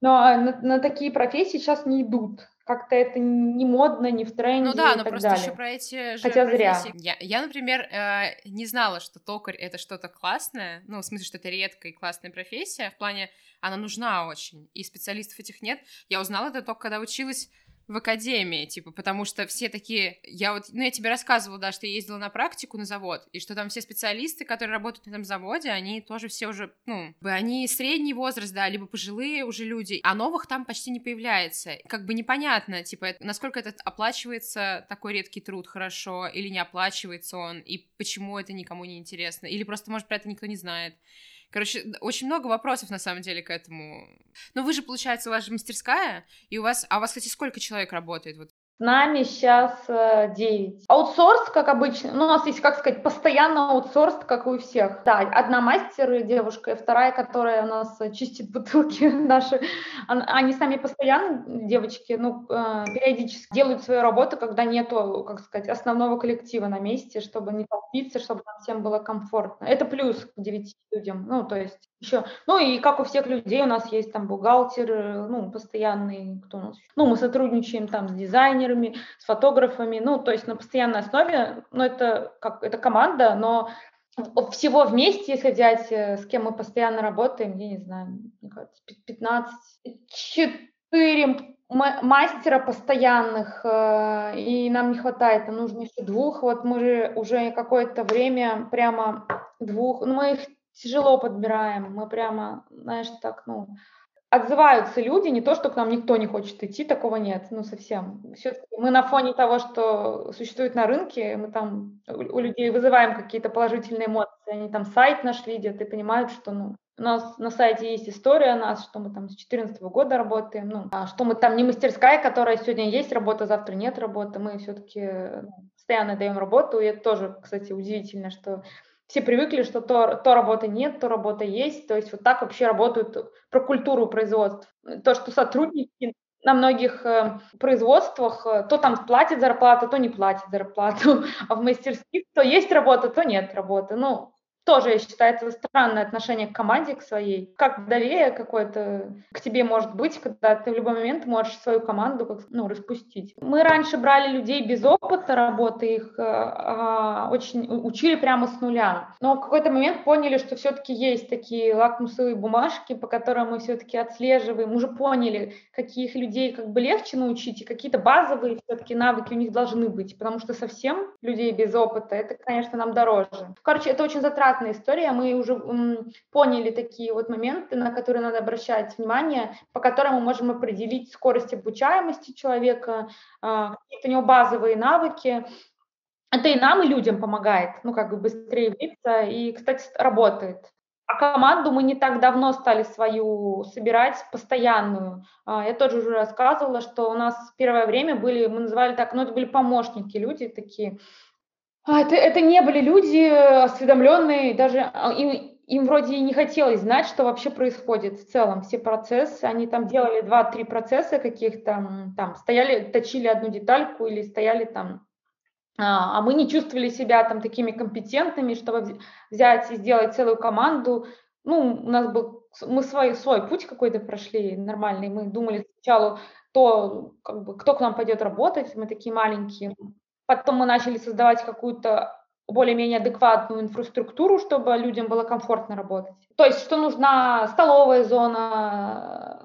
Но а, на, на такие профессии сейчас не идут как-то это не модно, не в тренде. Ну да, но просто далее. еще про эти же Хотя профессии. зря. Я, я, например, э, не знала, что токарь это что-то классное, ну, в смысле, что это редкая и классная профессия, в плане, она нужна очень, и специалистов этих нет. Я узнала это только когда училась в академии, типа, потому что все такие, я вот, ну, я тебе рассказывала, да, что я ездила на практику на завод, и что там все специалисты, которые работают на этом заводе, они тоже все уже, ну, они средний возраст, да, либо пожилые уже люди, а новых там почти не появляется. Как бы непонятно, типа, насколько этот оплачивается такой редкий труд хорошо, или не оплачивается он, и почему это никому не интересно, или просто, может, про это никто не знает. Короче, очень много вопросов на самом деле к этому. Но вы же, получается, у вас же мастерская, и у вас, а у вас, кстати, сколько человек работает вот с нами сейчас 9. Э, аутсорс, как обычно, ну, у нас есть, как сказать, постоянно аутсорс, как и у всех. Да, одна мастер девушка, и вторая, которая у нас чистит бутылки наши. Они сами постоянно, девочки, ну, э, периодически делают свою работу, когда нету, как сказать, основного коллектива на месте, чтобы не толпиться, чтобы нам всем было комфортно. Это плюс к 9 людям. Ну, то есть еще. Ну и как у всех людей у нас есть там бухгалтер, э, ну, постоянный, кто у нас? Ну, мы сотрудничаем там с дизайнерами, с фотографами, ну, то есть на постоянной основе, ну, это как, это команда, но всего вместе, если взять, э, с кем мы постоянно работаем, я не знаю, мне кажется, 15, 4 мастера постоянных, э, и нам не хватает, нам нужно еще двух. Вот мы же уже какое-то время прямо двух, ну мы их тяжело подбираем. Мы прямо, знаешь, так, ну, отзываются люди, не то, что к нам никто не хочет идти, такого нет, ну, совсем. все мы на фоне того, что существует на рынке, мы там у людей вызываем какие-то положительные эмоции, они там сайт наш видят и понимают, что, ну, у нас на сайте есть история о нас, что мы там с 2014 года работаем, ну, а что мы там не мастерская, которая сегодня есть работа, завтра нет работы, мы все-таки ну, постоянно даем работу, и это тоже, кстати, удивительно, что все привыкли, что то, то работы нет, то работа есть. То есть вот так вообще работают про культуру производств. То, что сотрудники на многих э, производствах э, то там платят зарплату, то не платят зарплату, а в мастерских то есть работа, то нет работы. Ну, тоже, я считаю, это странное отношение к команде, к своей. Как доверие какое-то к тебе может быть, когда ты в любой момент можешь свою команду как, ну, распустить. Мы раньше брали людей без опыта работы, их э, э, очень учили прямо с нуля. Но в какой-то момент поняли, что все-таки есть такие лакмусовые бумажки, по которым мы все-таки отслеживаем. Мы уже поняли, каких людей как бы легче научить, и какие-то базовые все-таки навыки у них должны быть, потому что совсем людей без опыта, это, конечно, нам дороже. Короче, это очень затратно обратная история. Мы уже м, поняли такие вот моменты, на которые надо обращать внимание, по которым мы можем определить скорость обучаемости человека, э, какие-то у него базовые навыки. Это и нам, и людям помогает, ну, как бы быстрее влиться, и, кстати, работает. А команду мы не так давно стали свою собирать, постоянную. А, я тоже уже рассказывала, что у нас первое время были, мы называли так, ну, это были помощники, люди такие, а, это, это не были люди осведомленные, даже а, им, им вроде и не хотелось знать, что вообще происходит в целом, все процессы. Они там делали два-три процесса каких-то, там стояли, точили одну детальку или стояли там а, а мы не чувствовали себя там такими компетентными, чтобы взять и сделать целую команду. Ну, у нас был, мы свой, свой путь какой-то прошли нормальный. Мы думали сначала, то, как бы, кто к нам пойдет работать, мы такие маленькие, Потом мы начали создавать какую-то более-менее адекватную инфраструктуру, чтобы людям было комфортно работать. То есть, что нужна столовая зона,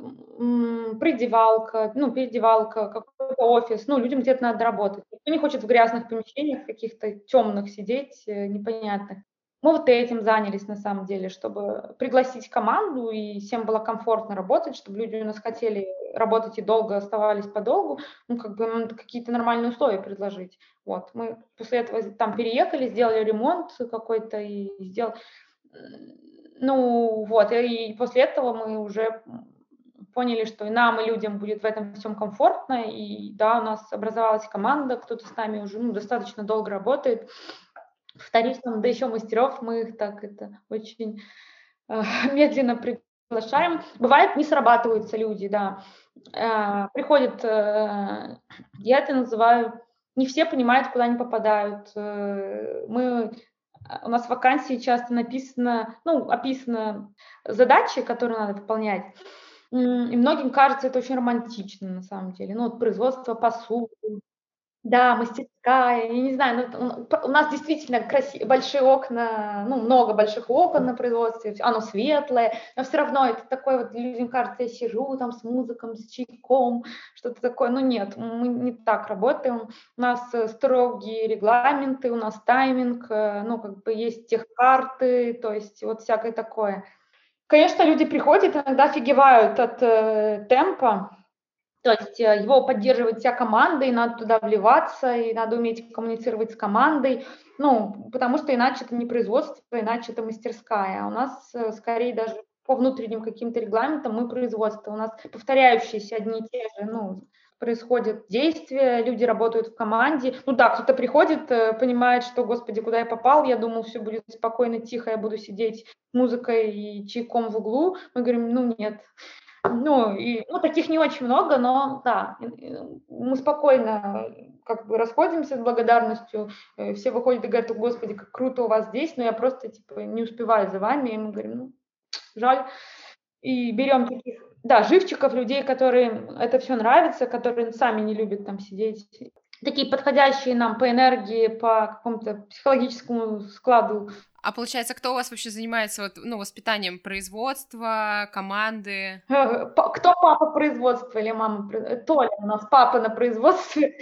придевалка, ну, передевалка, какой-то офис, ну, людям где-то надо работать. Никто не хочет в грязных помещениях каких-то темных сидеть, э, непонятных. Мы вот этим занялись на самом деле, чтобы пригласить команду и всем было комфортно работать, чтобы люди у нас хотели работать и долго оставались подолгу, ну, как бы какие-то нормальные условия предложить. Вот, мы после этого там переехали, сделали ремонт какой-то и сделал... Ну, вот, и после этого мы уже поняли, что и нам, и людям будет в этом всем комфортно, и да, у нас образовалась команда, кто-то с нами уже ну, достаточно долго работает, вторичном, да еще мастеров мы их так это очень э, медленно приглашаем. Бывает, не срабатываются люди, да. Э, приходят, э, я это называю, не все понимают, куда они попадают. Э, мы у нас в вакансии часто написано, ну, описано задачи, которые надо выполнять. И многим кажется это очень романтично на самом деле. Ну, вот производство посуды, да, мастерская, я не знаю, ну, у нас действительно краси большие окна, ну, много больших окон на производстве, оно светлое, но все равно это такое вот, людям кажется, я сижу там с музыком, с чайком, что-то такое, ну, нет, мы не так работаем, у нас э, строгие регламенты, у нас тайминг, э, ну, как бы есть техкарты, то есть вот всякое такое. Конечно, люди приходят, иногда офигевают от э, темпа, То есть э, его поддерживает вся команда, и надо туда вливаться, и надо уметь коммуницировать с командой, ну, потому что иначе это не производство, иначе это мастерская. А у нас э, скорее даже по внутренним каким-то регламентам мы производство. У нас повторяющиеся одни и те же, ну, происходят действия, люди работают в команде. Ну да, кто-то приходит, э, понимает, что, господи, куда я попал, я думал, все будет спокойно, тихо, я буду сидеть музыкой и чайком в углу. Мы говорим, ну нет. Ну, и, ну, таких не очень много, но да, мы спокойно как бы расходимся с благодарностью, э, все выходят и говорят, господи, как круто у вас здесь, но я просто, типа, не успеваю за вами, и мы говорим, ну, жаль. И берем таких да, живчиков, людей, которые это все нравится, которые сами не любят там сидеть. Такие подходящие нам по энергии, по какому-то психологическому складу. А получается, кто у вас вообще занимается вот, ну, воспитанием производства, команды? Кто папа производства или мама? Толя у нас папа на производстве.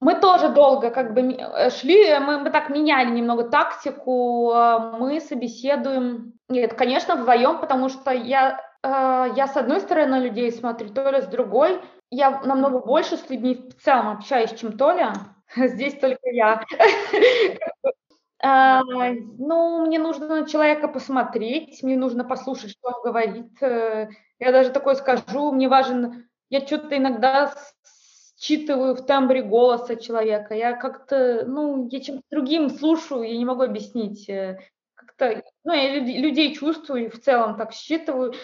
Мы тоже долго как бы э, шли, мы, мы так меняли немного тактику, мы собеседуем, нет, конечно, вдвоем, потому что я я с одной стороны на людей смотрю, Толя с другой. Я намного больше с людьми в целом общаюсь, чем Толя. Здесь только я. А, ну, мне нужно на человека посмотреть, мне нужно послушать, что он говорит. Э, я даже такое скажу, мне важен, я что-то иногда считываю в тембре голоса человека. Я как-то, ну, я чем-то другим слушаю, я не могу объяснить. Э, как-то, ну, я людей чувствую, в целом так считываю.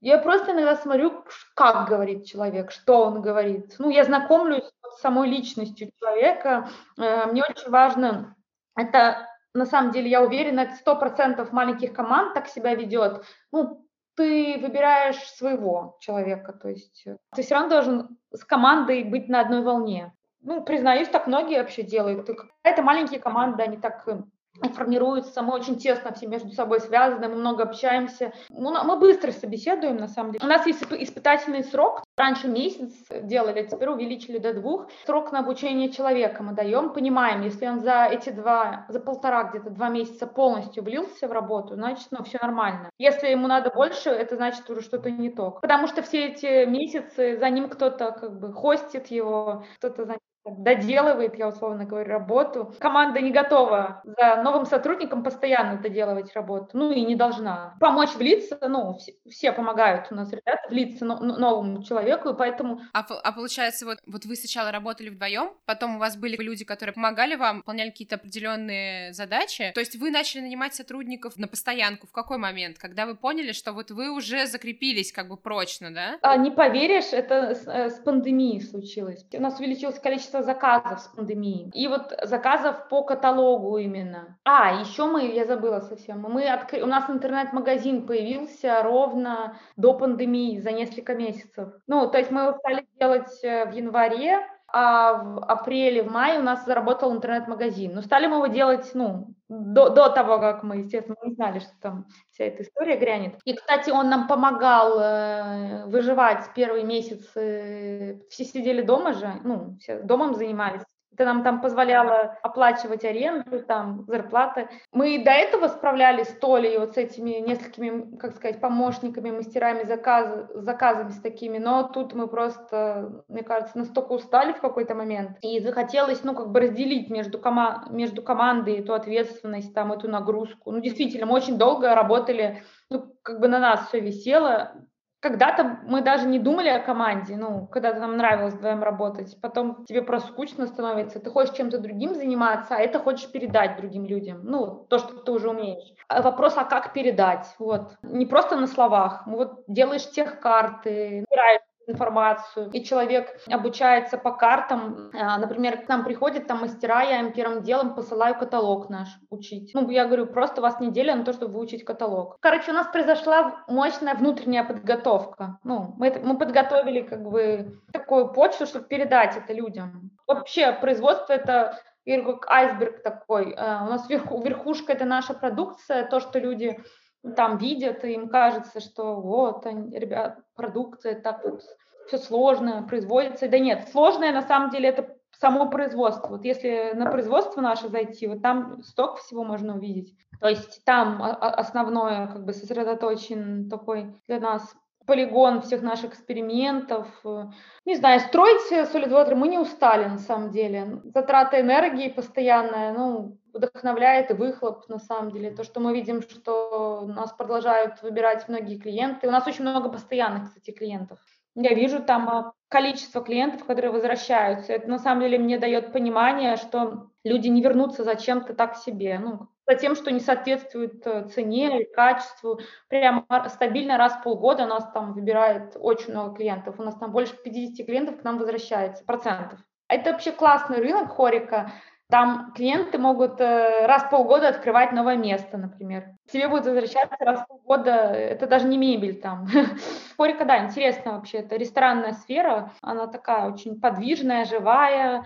Я просто иногда смотрю, как говорит человек, что он говорит. Ну, я знакомлюсь с самой личностью человека. Э, мне очень важно, это на самом деле, я уверена, это сто процентов маленьких команд так себя ведет. Ну, ты выбираешь своего человека, то есть э, ты все равно должен с командой быть на одной волне. Ну, признаюсь, так многие вообще делают. Это маленькие команды, они так э, формируются, мы очень тесно все между собой связаны, мы много общаемся. Ну, мы быстро собеседуем, на самом деле. У нас есть испытательный срок. Раньше месяц делали, теперь увеличили до двух. Срок на обучение человека мы даем, понимаем, если он за эти два, за полтора где-то два месяца полностью влился в работу, значит, ну, все нормально. Если ему надо больше, это значит уже что-то не то. Потому что все эти месяцы за ним кто-то как бы хостит его, кто-то за доделывает, я условно говорю, работу. Команда не готова за новым сотрудником постоянно доделывать работу, ну и не должна. Помочь влиться, ну, все, все помогают у нас ребята влиться но, новому человеку, и поэтому... А, а получается, вот, вот вы сначала работали вдвоем, потом у вас были люди, которые помогали вам, выполняли какие-то определенные задачи, то есть вы начали нанимать сотрудников на постоянку в какой момент? Когда вы поняли, что вот вы уже закрепились как бы прочно, да? А, не поверишь, это с, э, с пандемией случилось. У нас увеличилось количество количество заказов с пандемией. И вот заказов по каталогу именно. А, еще мы, я забыла совсем, мы откры... у нас интернет-магазин появился ровно до пандемии, за несколько месяцев. Ну, то есть мы его стали делать э, в январе, а в апреле, в мае у нас заработал интернет-магазин. Но стали мы его делать, ну, до, до того, как мы, естественно, не знали, что там вся эта история грянет. И, кстати, он нам помогал э, выживать первые месяцы. Все сидели дома же, ну, все домом занимались. Это нам там позволяло оплачивать аренду, там, зарплаты. Мы до этого справлялись с Толей вот с этими несколькими, как сказать, помощниками, мастерами, заказ, заказами с такими, но тут мы просто, мне кажется, настолько устали в какой-то момент, и захотелось, ну, как бы разделить между, кома между командой эту ответственность, там, эту нагрузку. Ну, действительно, мы очень долго работали, ну, как бы на нас все висело, когда-то мы даже не думали о команде, ну, когда-то нам нравилось вдвоем работать, потом тебе просто скучно становится, ты хочешь чем-то другим заниматься, а это хочешь передать другим людям, ну, то, что ты уже умеешь. А вопрос, а как передать, вот, не просто на словах, вот делаешь тех карты, собираешь информацию, и человек обучается по картам. А, например, к нам приходят там мастера, я им первым делом посылаю каталог наш учить. Ну, я говорю, просто у вас неделя на то, чтобы выучить каталог. Короче, у нас произошла мощная внутренняя подготовка. Ну, мы, мы подготовили как бы такую почву, чтобы передать это людям. Вообще, производство это я как айсберг такой. А, у нас верху, верхушка это наша продукция, то, что люди там видят, и им кажется, что вот, они, ребят, продукция так вот все сложно производится. Да нет, сложное на самом деле это само производство. Вот если на производство наше зайти, вот там столько всего можно увидеть. То есть там основное как бы сосредоточен такой для нас полигон всех наших экспериментов. Не знаю, строить SolidWater мы не устали на самом деле. Затрата энергии постоянная, ну, вдохновляет и выхлоп на самом деле. То, что мы видим, что нас продолжают выбирать многие клиенты. У нас очень много постоянных, кстати, клиентов. Я вижу там а, количество клиентов, которые возвращаются. Это на самом деле мне дает понимание, что люди не вернутся зачем-то так себе. Ну, за тем, что не соответствует э, цене и качеству. Прямо стабильно раз в полгода нас там выбирает очень много клиентов. У нас там больше 50 клиентов к нам возвращается, процентов. Это вообще классный рынок хорика. Там клиенты могут э, раз в полгода открывать новое место, например. Тебе будут возвращаться раз в полгода, это даже не мебель там. Хорика, да, интересно вообще. Это ресторанная сфера, она такая очень подвижная, живая,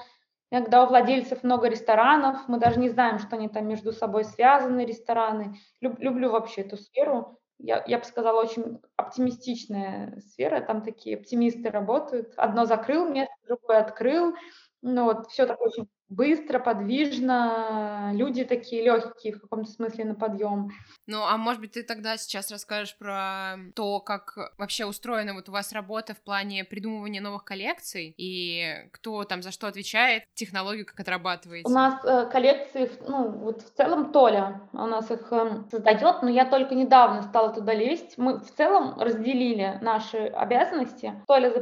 Иногда у владельцев много ресторанов, мы даже не знаем, что они там между собой связаны, рестораны. Люб, люблю вообще эту сферу. Я, я бы сказала, очень оптимистичная сфера. Там такие оптимисты работают. Одно закрыл место, другое открыл. Ну вот, все такое очень быстро, подвижно, люди такие легкие в каком-то смысле на подъем. Ну, а может быть, ты тогда сейчас расскажешь про то, как вообще устроена вот у вас работа в плане придумывания новых коллекций, и кто там за что отвечает, технологию как отрабатываете? У нас э, коллекции, ну, вот в целом Толя у нас их э, создает, но я только недавно стала туда лезть. Мы в целом разделили наши обязанности. Толя за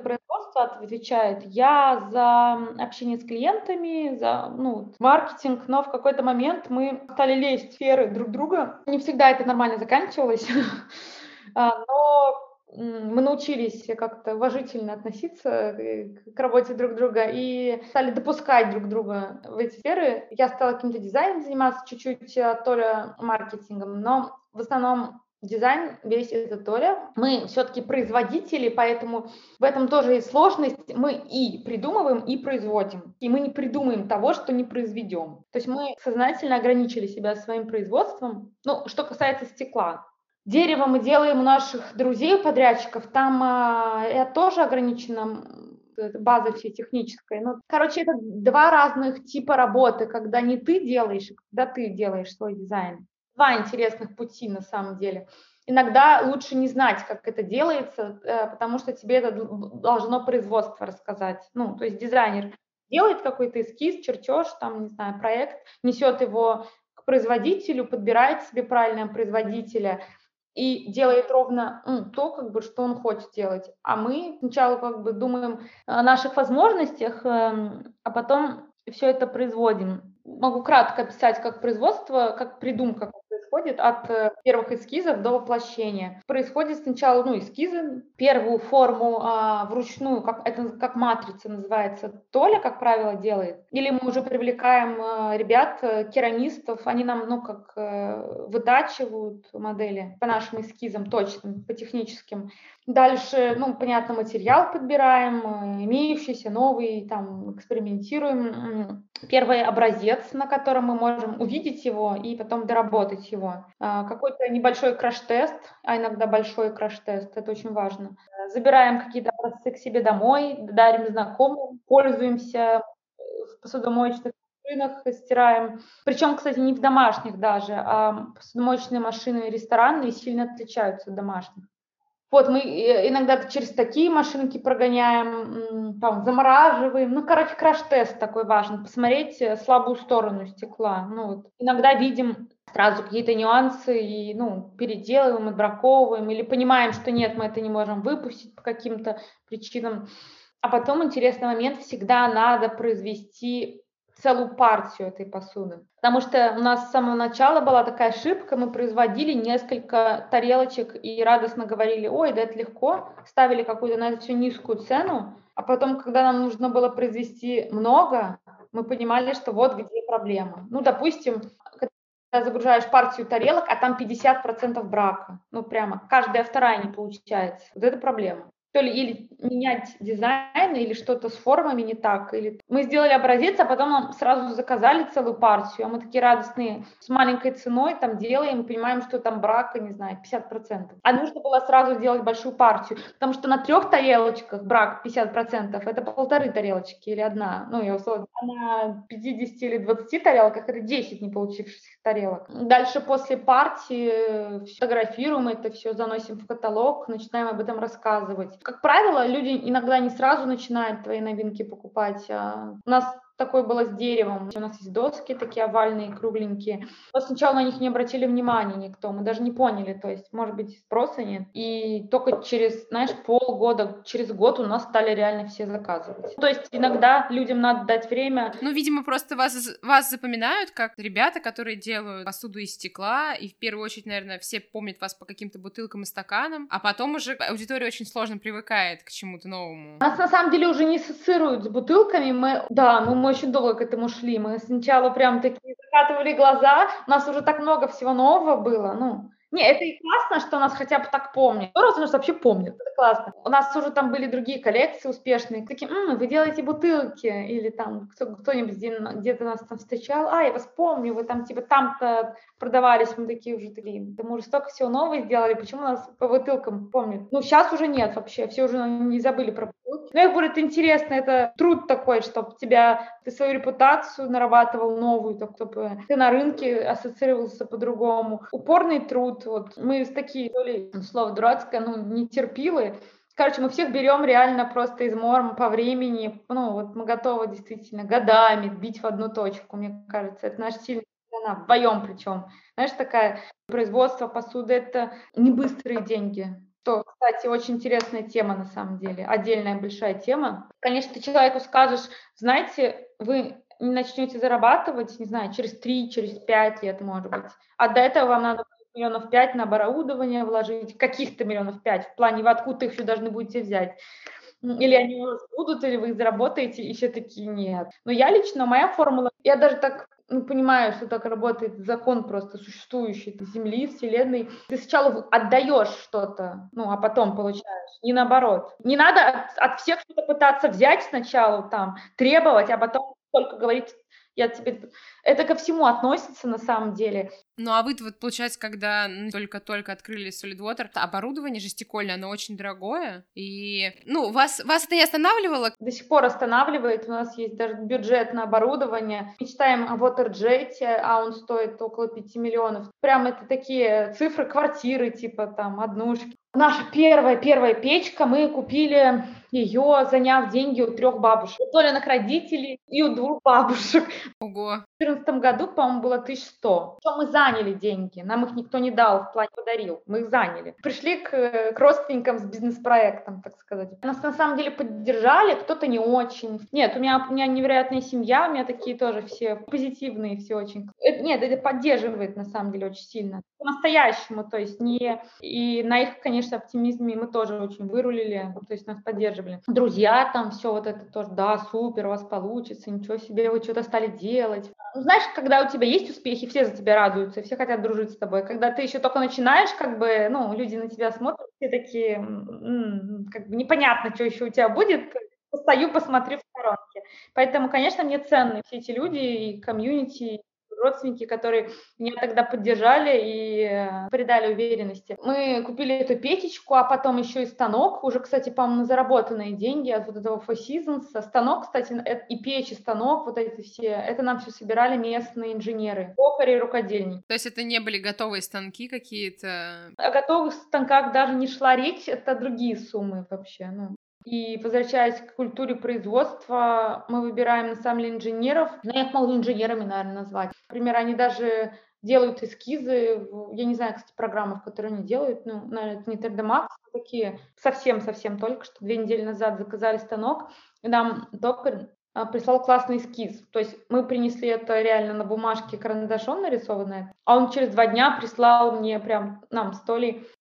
производство отвечает, я за общение с клиентами, за ну, маркетинг, но в какой-то момент мы стали лезть в сферы друг друга. Не всегда это нормально заканчивалось, а, но мы научились как-то уважительно относиться к работе друг друга и стали допускать друг друга в эти сферы. Я стала каким-то дизайном заниматься чуть-чуть, а Толя маркетингом, но в основном дизайн весь это Толя. Мы все-таки производители, поэтому в этом тоже есть сложность. Мы и придумываем, и производим. И мы не придумаем того, что не произведем. То есть мы сознательно ограничили себя своим производством. Ну, что касается стекла. Дерево мы делаем у наших друзей, подрядчиков. Там а, это тоже ограничено база все техническая. Ну, короче, это два разных типа работы, когда не ты делаешь, а когда ты делаешь свой дизайн два интересных пути на самом деле. Иногда лучше не знать, как это делается, э, потому что тебе это должно производство рассказать. Ну, то есть дизайнер делает какой-то эскиз, чертеж, там, не знаю, проект, несет его к производителю, подбирает себе правильного производителя и делает ровно то, как бы, что он хочет делать. А мы сначала как бы думаем о наших возможностях, эм, а потом все это производим. Могу кратко описать, как производство, как придумка происходит от э, первых эскизов до воплощения. Происходит сначала ну, эскизы, первую форму а, вручную, как, это как матрица называется, Толя, как правило, делает. Или мы уже привлекаем а, ребят, э, керамистов, они нам, ну, как а, вытачивают модели по нашим эскизам точным, по техническим. Дальше, ну, понятно, материал подбираем, имеющийся, новый, там, экспериментируем. Первый образец, на котором мы можем увидеть его и потом доработать его. А, какой-то небольшой краш-тест, а иногда большой краш-тест, это очень важно. Забираем какие-то образцы к себе домой, дарим знакомым, пользуемся в посудомоечных машинах, стираем. Причем, кстати, не в домашних даже, а посудомоечные машины ресторанные сильно отличаются от домашних. Вот мы э, иногда через такие машинки прогоняем, там, замораживаем. Ну, короче, краш-тест такой важен. Посмотреть э, слабую сторону стекла. Ну, вот. Иногда видим сразу какие-то нюансы и, ну, переделываем, отбраковываем или понимаем, что нет, мы это не можем выпустить по каким-то причинам. А потом интересный момент, всегда надо произвести целую партию этой посуды. Потому что у нас с самого начала была такая ошибка, мы производили несколько тарелочек и радостно говорили, ой, да это легко, ставили какую-то на это низкую цену, а потом, когда нам нужно было произвести много, мы понимали, что вот где проблема. Ну, допустим, когда загружаешь партию тарелок, а там 50% брака, ну прямо каждая вторая не получается. Вот это проблема. То то ли или менять дизайн, или что-то с формами не так. Или... Мы сделали образец, а потом нам сразу заказали целую партию, а мы такие радостные, с маленькой ценой там делаем, понимаем, что там брака, не знаю, 50%. А нужно было сразу сделать большую партию, потому что на трех тарелочках брак 50%, это полторы тарелочки или одна, ну, я условно, а на 50 или 20 тарелках это 10 не получившихся тарелок. Дальше после партии фотографируем это все, заносим в каталог, начинаем об этом рассказывать. Как правило, люди иногда не сразу начинают твои новинки покупать. А у нас такое было с деревом. У нас есть доски такие овальные, кругленькие. Но сначала на них не обратили внимания никто, мы даже не поняли, то есть, может быть, спроса нет. И только через, знаешь, полгода, через год у нас стали реально все заказывать. То есть иногда людям надо дать время. Ну, видимо, просто вас, вас запоминают как ребята, которые делают посуду из стекла, и в первую очередь, наверное, все помнят вас по каким-то бутылкам и стаканам, а потом уже аудитория очень сложно привыкает к чему-то новому. Нас на самом деле уже не ассоциируют с бутылками, мы, да, мы очень долго к этому шли. Мы сначала прям такие закатывали глаза, у нас уже так много всего нового было, ну, не, это и классно, что нас хотя бы так помнят. Здорово, нас вообще помнят. Это классно. У нас уже там были другие коллекции успешные. Такие, М, вы делаете бутылки. Или там кто, кто-нибудь где-то нас там встречал. А, я вас помню, вы там типа там-то продавались. Мы такие уже такие, да мы уже столько всего нового сделали. Почему нас по бутылкам помнят? Ну, сейчас уже нет вообще. Все уже не забыли про бутылки. Но их будет интересно. Это труд такой, чтобы тебя, ты свою репутацию нарабатывал новую, так, чтобы ты на рынке ассоциировался по-другому. Упорный труд, вот мы с такие, то ли слово дурацкое, ну, не терпилы. Короче, мы всех берем реально просто из морм по времени. Ну, вот мы готовы действительно годами бить в одну точку, мне кажется. Это наш сильный сторона, вдвоем причем. Знаешь, такая производство посуды – это не быстрые деньги. Что, кстати, очень интересная тема на самом деле, отдельная большая тема. Конечно, ты человеку скажешь, знаете, вы не начнете зарабатывать, не знаю, через 3, через 5 лет, может быть. А до этого вам надо миллионов пять на оборудование вложить, каких-то миллионов пять, в плане вы откуда их еще должны будете взять. Или они у вас будут, или вы их заработаете, и все такие нет. Но я лично, моя формула, я даже так ну, понимаю, что так работает закон просто существующий Земли, Вселенной. Ты сначала отдаешь что-то, ну, а потом получаешь. Не наоборот. Не надо от, от всех что-то пытаться взять сначала, там, требовать, а потом только говорить, я тебе... Это ко всему относится на самом деле. Ну а вы вот, получается, когда только-только открыли Solid Water, оборудование же стекольное, оно очень дорогое, и, ну, вас, вас это не останавливало? До сих пор останавливает, у нас есть даже бюджет на оборудование. Мечтаем о WaterJet, а он стоит около 5 миллионов. Прям это такие цифры квартиры, типа там однушки. Наша первая-первая печка, мы купили ее, заняв деньги у трех бабушек. У Толиных родителей и у двух бабушек. Ого. В 2014 году, по-моему, было 1100. Что мы заняли деньги, нам их никто не дал, в плане подарил, мы их заняли. Пришли к, к родственникам с бизнес-проектом, так сказать. Нас на самом деле поддержали, кто-то не очень. Нет, у меня, у меня невероятная семья, у меня такие тоже все позитивные, все очень. Это, нет, это поддерживает на самом деле очень сильно. По-настоящему, то есть не... И на их, конечно, оптимизме мы тоже очень вырулили, то есть нас поддерживали. Друзья там, все вот это тоже, да, супер, у вас получится, ничего себе, вы что-то стали делать. Ну, знаешь, когда у тебя есть успехи, все за тебя радуются, все хотят дружить с тобой. Когда ты еще только начинаешь, как бы, ну, люди на тебя смотрят, все такие, как бы непонятно, что еще у тебя будет, постою, посмотрю в сторонке. Поэтому, конечно, мне ценны все эти люди и комьюнити, родственники, которые меня тогда поддержали и э, придали уверенности. Мы купили эту печечку, а потом еще и станок, уже, кстати, по-моему, заработанные деньги от вот этого Four Seasons. Станок, кстати, и печь, и станок, вот эти все, это нам все собирали местные инженеры, токари и рукодельники. То есть это не были готовые станки какие-то? О готовых станках даже не шла речь, это другие суммы вообще. Ну, и возвращаясь к культуре производства, мы выбираем на самом деле инженеров. Ну, я их могу инженерами, наверное, назвать. Например, они даже делают эскизы, я не знаю, кстати, программы, в которые они делают, ну, наверное, это не 3D Max, такие совсем-совсем только что две недели назад заказали станок, и нам токарь а, прислал классный эскиз. То есть мы принесли это реально на бумажке карандашом нарисованное, а он через два дня прислал мне прям нам с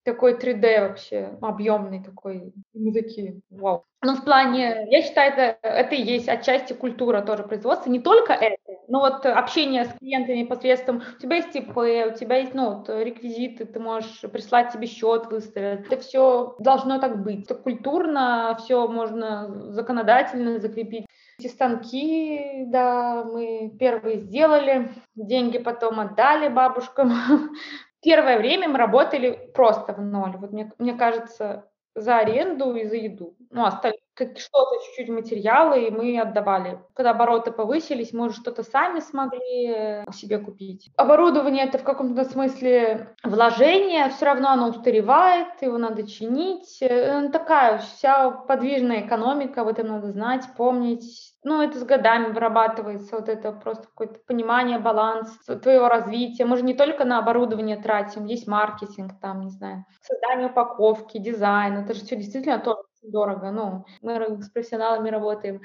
такой 3D вообще, объемный такой. Мы такие, вау. Ну, в плане, я считаю, это, это и есть отчасти культура тоже производства, не только это, но вот общение с клиентами посредством, у тебя есть ИП, у тебя есть, ну, вот, реквизиты, ты можешь прислать себе счет, выставить. Это все должно так быть. Это культурно, все можно законодательно закрепить. Эти станки, да, мы первые сделали, деньги потом отдали бабушкам. Первое время мы работали просто в ноль. Вот мне, мне кажется, за аренду и за еду. Ну, остальное что-то чуть-чуть материалы, и мы отдавали. Когда обороты повысились, мы уже что-то сами смогли э, себе купить. Оборудование это в каком-то смысле вложение, все равно оно устаревает, его надо чинить. Э, такая вся подвижная экономика, об этом надо знать, помнить. Ну, это с годами вырабатывается, вот это просто какое-то понимание, баланс твоего развития. Мы же не только на оборудование тратим, есть маркетинг, там, не знаю, создание упаковки, дизайн. Это же все действительно тоже дорого. Ну, мы с профессионалами работаем.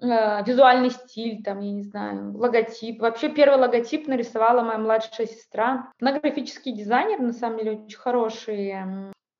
Э, визуальный стиль, там, я не знаю, логотип. Вообще первый логотип нарисовала моя младшая сестра. Она графический дизайнер, на самом деле, очень хороший.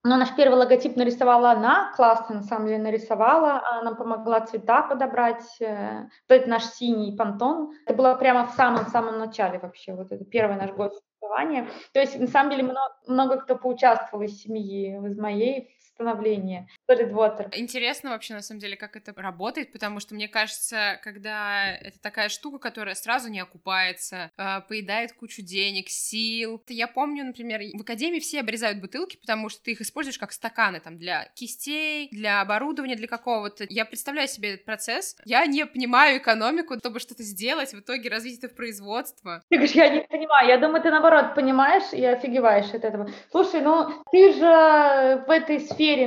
Но наш первый логотип нарисовала она, классно на самом деле нарисовала, она помогла цвета подобрать. Э, вот это наш синий понтон. Это было прямо в самом-самом начале вообще, вот это первый наш год существования. То есть на самом деле много, много кто поучаствовал из семьи, из моей, становления Solid Water. Интересно вообще, на самом деле, как это работает, потому что, мне кажется, когда это такая штука, которая сразу не окупается, э, поедает кучу денег, сил. Я помню, например, в академии все обрезают бутылки, потому что ты их используешь как стаканы там для кистей, для оборудования, для какого-то. Я представляю себе этот процесс. Я не понимаю экономику, чтобы что-то сделать, в итоге развить это в производство. Ты говоришь, я не понимаю. Я думаю, ты наоборот понимаешь и офигеваешь от этого. Слушай, ну ты же в этой сфере сфере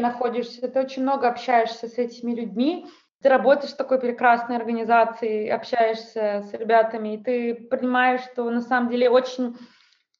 ты очень много общаешься с этими людьми, ты работаешь в такой прекрасной организации, общаешься с ребятами, и ты понимаешь, что на самом деле очень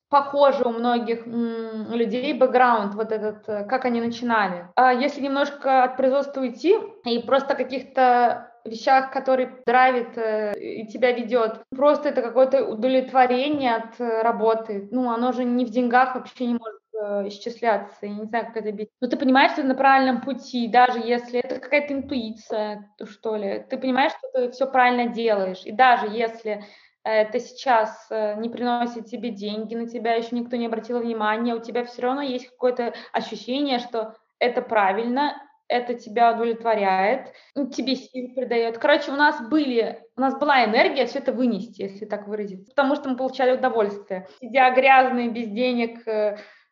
похоже у многих людей бэкграунд, вот этот, э, как они начинали. А если немножко от производства уйти и просто каких-то вещах, которые драйвит э, и тебя ведет. Просто это какое-то удовлетворение от э, работы. Ну, оно же не в деньгах вообще не может исчисляться, я не знаю, как это бить. Но ты понимаешь, что ты на правильном пути, даже если это какая-то интуиция, что ли. Ты понимаешь, что ты все правильно делаешь. И даже если это сейчас э, не приносит тебе деньги, на тебя еще никто не обратил внимания, у тебя все равно есть какое-то ощущение, что это правильно, это тебя удовлетворяет, тебе сил придает. Короче, у нас были, у нас была энергия все это вынести, если так выразиться, потому что мы получали удовольствие. Сидя грязные, без денег,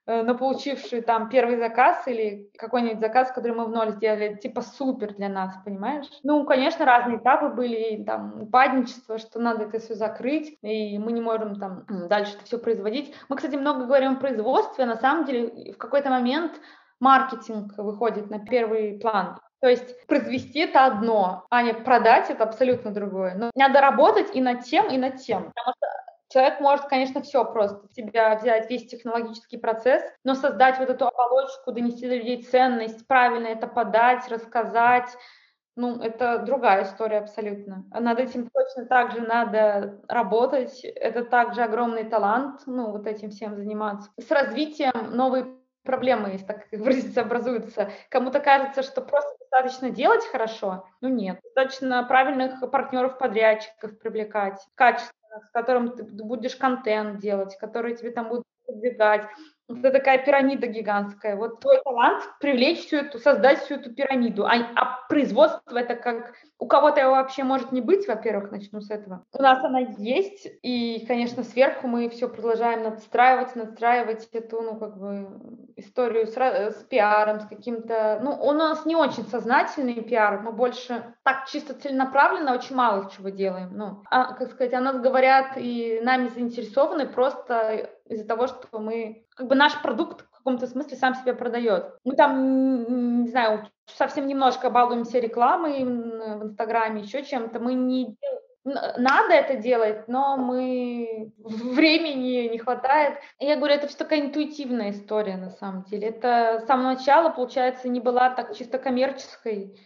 э, на получивший там первый заказ или какой-нибудь заказ, который мы в ноль сделали, типа супер для нас, понимаешь? Ну, конечно, разные этапы были, там, упадничество, что надо это все закрыть, и мы не можем там дальше это все производить. Мы, кстати, много говорим о производстве, на самом деле в какой-то момент маркетинг выходит на первый план. То есть произвести это одно, а не продать это абсолютно другое. Но надо работать и над тем, и над тем. Потому что Человек может, конечно, все просто тебя взять, весь технологический процесс, но создать вот эту оболочку, донести до людей ценность, правильно это подать, рассказать, ну, это другая история абсолютно. Над этим точно так же надо работать. Это также огромный талант, ну, вот этим всем заниматься. С развитием новые проблемы, если так выразиться, образуются. Кому-то кажется, что просто достаточно делать хорошо, ну нет. Достаточно правильных партнеров-подрядчиков привлекать, качество с которым ты будешь контент делать, который тебе там будут продвигать. Это такая пирамида гигантская. Вот твой талант привлечь всю эту, создать всю эту пирамиду. А, а производство это как... У кого-то его вообще может не быть, во-первых, начну с этого. У нас она есть, и, конечно, сверху мы все продолжаем надстраивать, надстраивать эту, ну, как бы, историю с, с пиаром, с каким-то... Ну, у нас не очень сознательный пиар, мы больше так чисто целенаправленно очень мало чего делаем. Ну, а, как сказать, о нас говорят и нами заинтересованы просто из-за того, что мы, как бы наш продукт в каком-то смысле сам себя продает. Мы там, не знаю, совсем немножко балуемся рекламой в Инстаграме, еще чем-то. Мы не надо это делать, но мы времени не хватает. Я говорю, это все такая интуитивная история на самом деле. Это с самого начала, получается, не была так чисто коммерческой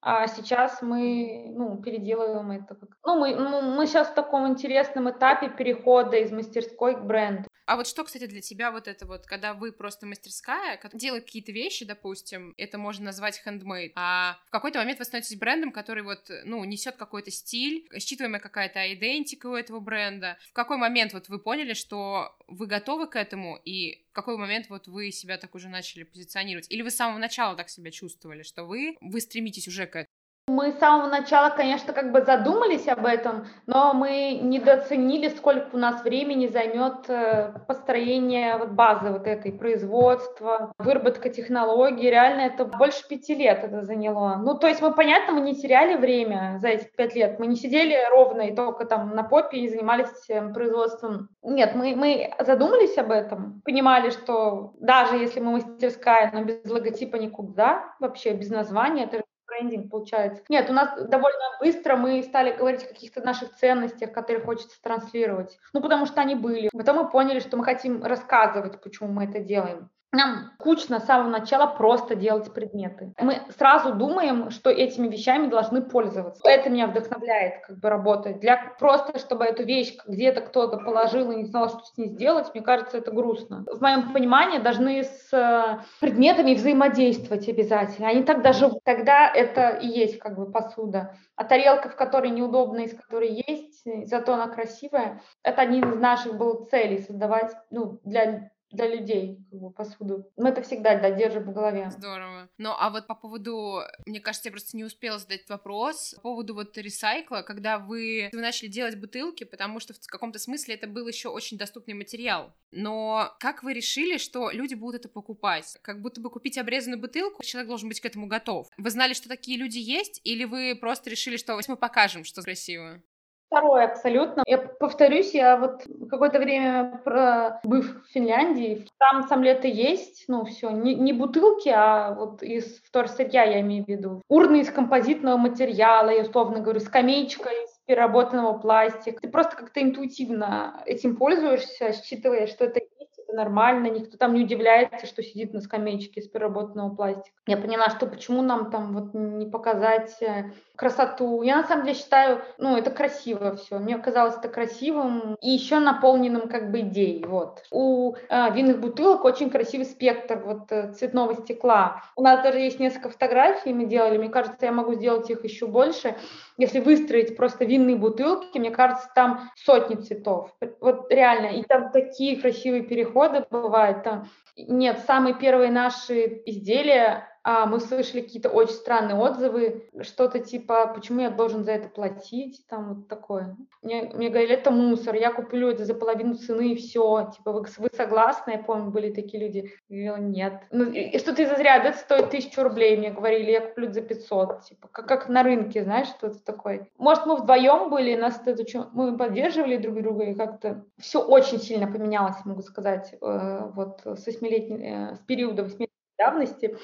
А сейчас мы, ну, переделываем это. Ну, мы, мы сейчас в таком интересном этапе перехода из мастерской к бренду. А вот что, кстати, для тебя вот это вот, когда вы просто мастерская, делает какие-то вещи, допустим, это можно назвать handmade, а в какой-то момент вы становитесь брендом, который вот, ну, несет какой-то стиль, считываемая какая-то идентика у этого бренда. В какой момент вот вы поняли, что вы готовы к этому, и в какой момент вот вы себя так уже начали позиционировать? Или вы с самого начала так себя чувствовали, что вы, вы стремитесь уже к этому? Мы с самого начала, конечно, как бы задумались об этом, но мы недооценили, сколько у нас времени займет э, построение вот базы вот этой производства, выработка технологий. Реально это больше пяти лет это заняло. Ну, то есть мы, понятно, мы не теряли время за эти пять лет. Мы не сидели ровно и только там на попе и занимались э, производством. Нет, мы, мы задумались об этом, понимали, что даже если мы мастерская, но без логотипа никуда, вообще без названия, это брендинг получается. Нет, у нас довольно быстро мы стали говорить о каких-то наших ценностях, которые хочется транслировать. Ну, потому что они были. Потом мы поняли, что мы хотим рассказывать, почему мы это делаем. Нам скучно с самого начала просто делать предметы. Мы сразу думаем, что этими вещами должны пользоваться. Это меня вдохновляет как бы работать. Для просто, чтобы эту вещь где-то кто-то положил и не знал, что с ней сделать, мне кажется, это грустно. В моем понимании должны с э, предметами взаимодействовать обязательно. Они тогда живут. Тогда это и есть как бы посуда. А тарелка, в которой неудобно, из которой есть, зато она красивая, это один из наших был целей создавать ну, для для людей посуду. Мы это всегда да, держим в голове. Здорово. Ну, а вот по поводу, мне кажется, я просто не успела задать вопрос, по поводу вот ресайкла, когда вы, вы начали делать бутылки, потому что в каком-то смысле это был еще очень доступный материал. Но как вы решили, что люди будут это покупать? Как будто бы купить обрезанную бутылку, человек должен быть к этому готов. Вы знали, что такие люди есть, или вы просто решили, что мы покажем, что красиво? Второе, абсолютно. Я повторюсь, я вот какое-то время пробыв в Финляндии, там сам лето есть, ну все, не, не бутылки, а вот из вторсырья я имею в виду. Урны из композитного материала, я условно говорю, скамеечка из переработанного пластика. Ты просто как-то интуитивно этим пользуешься, считывая, что это это нормально, никто там не удивляется, что сидит на скамеечке из переработанного пластика. Я поняла, что почему нам там вот не показать э, красоту. Я на самом деле считаю, ну, это красиво все. Мне казалось это красивым и еще наполненным как бы идеей. Вот. У э, винных бутылок очень красивый спектр вот э, цветного стекла. У нас даже есть несколько фотографий, мы делали. Мне кажется, я могу сделать их еще больше. Если выстроить просто винные бутылки, мне кажется, там сотни цветов. Вот реально. И там такие красивые переходы бывают. Там... Нет, самые первые наши изделия а, мы слышали какие-то очень странные отзывы, что-то типа, почему я должен за это платить, там вот такое. Мне, мне говорили, это мусор, я куплю это за половину цены и все, типа, вы, вы согласны? Я помню, были такие люди. Я говорила, нет. Ну, и, и что-то из разряда, это стоит тысячу рублей, мне говорили, я куплю за 500, типа, как, как на рынке, знаешь, что-то такое. Может, мы вдвоем были, нас это, мы поддерживали друг друга, и как-то все очень сильно поменялось, могу сказать, э, вот с 8 э, с периода 8 давности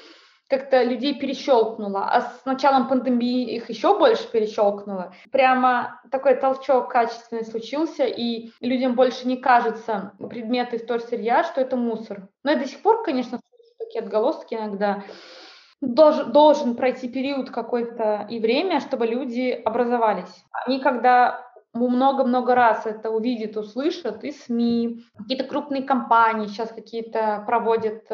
как-то людей перещелкнуло, а с началом пандемии их еще больше перещелкнуло. Прямо такой толчок качественный случился, и людям больше не кажется предметы вторсырья, что это мусор. Но я до сих пор, конечно, такие отголоски иногда. Должен, должен пройти период какой-то и время, чтобы люди образовались. Они когда много-много раз это увидят, услышат, и СМИ, какие-то крупные компании сейчас какие-то проводят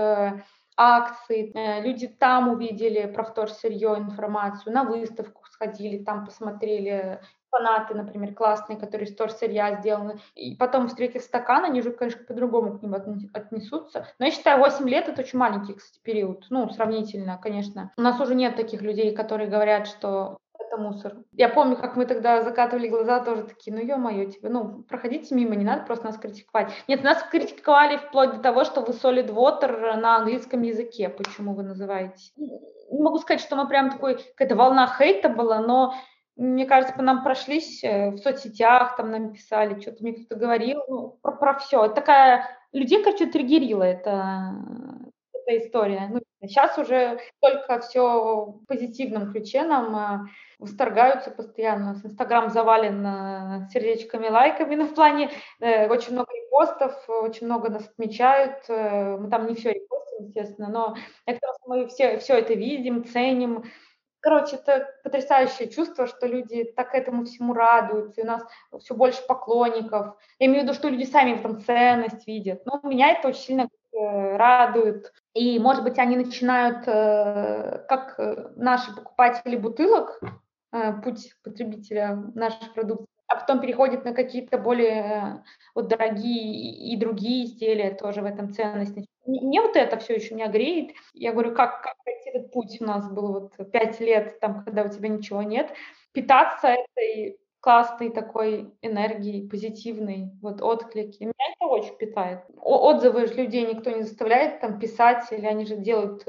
акции, э, люди там увидели про вторсырье информацию, на выставку сходили, там посмотрели фанаты, например, классные, которые из вторсырья сделаны, и потом встретив стакан, они уже, конечно, по-другому к ним отнесутся. Но я считаю, 8 лет — это очень маленький, кстати, период, ну, сравнительно, конечно. У нас уже нет таких людей, которые говорят, что это мусор. Я помню, как мы тогда закатывали глаза, тоже такие, ну ё-моё, тебе, ну, проходите мимо, не надо просто нас критиковать. Нет, нас критиковали вплоть до того, что вы solid water на английском языке, почему вы называете. Не могу сказать, что мы прям такой, какая-то волна хейта была, но мне кажется, по нам прошлись э, в соцсетях, там нам писали, что-то мне кто-то говорил, ну, про, про все. Это такая, людей, короче, триггерила это, эта история. Ну, сейчас уже только все в позитивном ключе нам э, восторгаются постоянно. Инстаграм завален э, сердечками, лайками, но в плане э, очень много репостов, очень много нас отмечают. Э, мы там не все репостим, естественно, но это мы все, все это видим, ценим. Короче, это потрясающее чувство, что люди так этому всему радуются, и у нас все больше поклонников. Я имею в виду, что люди сами в этом ценность видят. Но меня это очень сильно радует. И, может быть, они начинают, как наши покупатели бутылок, путь потребителя наших продуктов, а потом переходит на какие-то более вот дорогие и другие изделия, тоже в этом ценность. Мне вот это все еще меня греет. Я говорю, как, как этот путь у нас был вот пять лет, там, когда у тебя ничего нет, питаться этой классной такой энергией, позитивной, вот отклики. Меня это очень питает. отзывы людей никто не заставляет там писать, или они же делают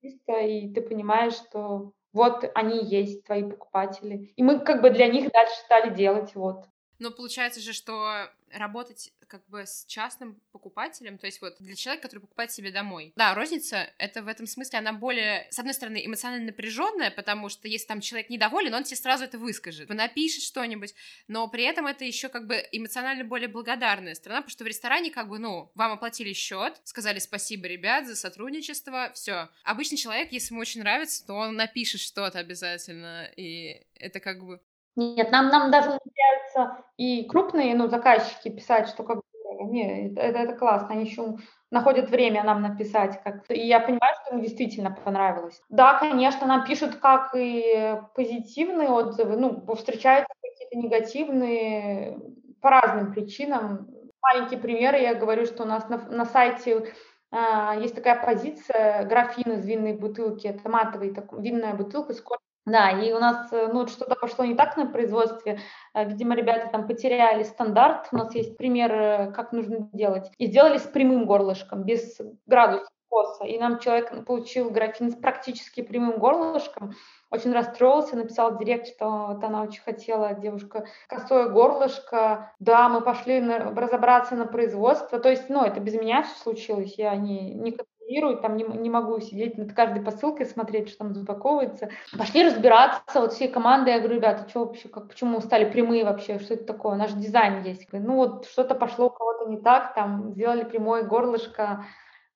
чисто, и ты понимаешь, что вот они есть, твои покупатели. И мы как бы для них дальше стали делать, вот. Но получается же, что работать как бы с частным покупателем, то есть вот для человека, который покупает себе домой. Да, розница, это в этом смысле, она более, с одной стороны, эмоционально напряженная, потому что если там человек недоволен, он тебе сразу это выскажет, напишет что-нибудь, но при этом это еще как бы эмоционально более благодарная сторона, потому что в ресторане как бы, ну, вам оплатили счет, сказали спасибо, ребят, за сотрудничество, все. Обычный человек, если ему очень нравится, то он напишет что-то обязательно, и это как бы нет, нам, нам даже нравятся и крупные ну, заказчики писать, что как бы не, это, это классно, они еще находят время нам написать. Как и я понимаю, что им действительно понравилось. Да, конечно, нам пишут как и позитивные отзывы, ну, встречаются какие-то негативные по разным причинам. Маленькие примеры, я говорю, что у нас на, на сайте а, есть такая позиция графин из винной бутылки, это матовый, так, винная бутылка с да, и у нас э, ну, что-то пошло не так на производстве. Э, видимо, ребята там потеряли стандарт. У нас есть пример, э, как нужно делать. И сделали с прямым горлышком, без градуса коса. И нам человек получил графин с практически прямым горлышком. Очень расстроился, написал в директ, что вот она очень хотела, девушка, косое горлышко. Да, мы пошли на, разобраться на производство. То есть, ну, это без меня все случилось. Я не, не контролирую, там не, не могу сидеть над каждой посылкой, смотреть, что там запаковывается. Пошли разбираться, вот всей командой, я говорю, ребята, что вообще, как, почему стали прямые вообще, что это такое, наш дизайн есть. Ну вот что-то пошло у кого-то не так, там сделали прямое горлышко,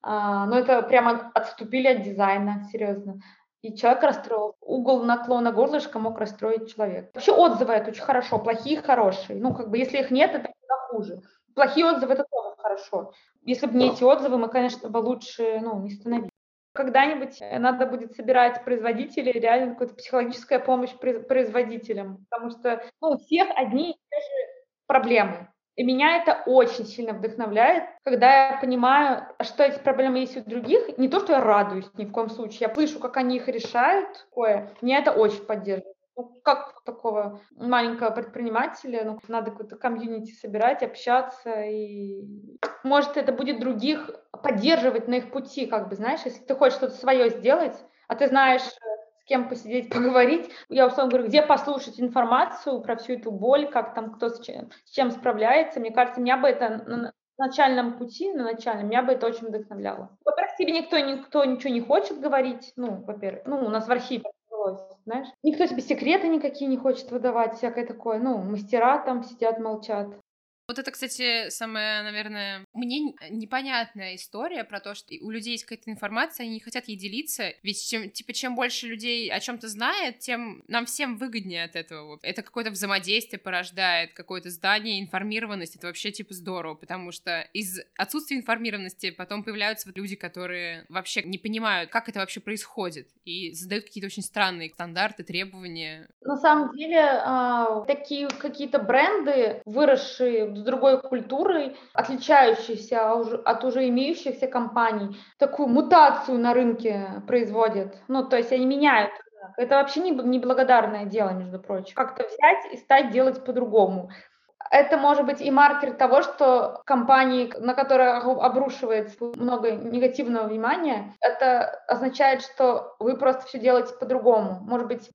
а, но это прямо отступили от дизайна, серьезно. И человек расстроил. Угол наклона горлышка мог расстроить человека. Вообще отзывы это очень хорошо, плохие, хорошие. Ну, как бы, если их нет, это хуже. Плохие отзывы это хорошо. Если бы не эти отзывы, мы, конечно, бы лучше ну, не становились. Когда-нибудь э, надо будет собирать производителей, реально какая-то психологическая помощь производителям, потому что ну, у всех одни и те же проблемы. И меня это очень сильно вдохновляет, когда я понимаю, что эти проблемы есть у других. Не то, что я радуюсь ни в коем случае, я слышу, как они их решают. Такое. Меня это очень поддерживает. Ну, как такого маленького предпринимателя, ну, надо какое-то комьюнити собирать, общаться, и может это будет других поддерживать на их пути, как бы, знаешь, если ты хочешь что-то свое сделать, а ты знаешь, с кем посидеть, поговорить, я условно говорю, где послушать информацию про всю эту боль, как там кто с чем, с чем справляется, мне кажется, меня бы это на начальном пути, на начальном, меня бы это очень вдохновляло. Во-первых, тебе никто, никто ничего не хочет говорить, ну, во-первых, ну, у нас в архиве знаешь. Никто тебе секреты никакие не хочет выдавать, всякое такое. Ну, мастера там сидят, молчат. Вот это, кстати, самая, наверное, мне непонятная история про то, что у людей есть какая-то информация, они не хотят ей делиться, ведь чем, типа, чем больше людей о чем-то знает, тем нам всем выгоднее от этого. Это какое-то взаимодействие порождает, какое-то здание, информированность, это вообще, типа, здорово, потому что из отсутствия информированности потом появляются вот люди, которые вообще не понимают, как это вообще происходит, и задают какие-то очень странные стандарты, требования. На самом деле, а, такие какие-то бренды, выросшие с другой культурой, отличающейся от уже имеющихся компаний, такую мутацию на рынке производят. Ну, то есть они меняют это вообще не неблагодарное дело, между прочим. Как-то взять и стать делать по-другому. Это может быть и маркер того, что компании, на которые обрушивается много негативного внимания, это означает, что вы просто все делаете по-другому. Может быть,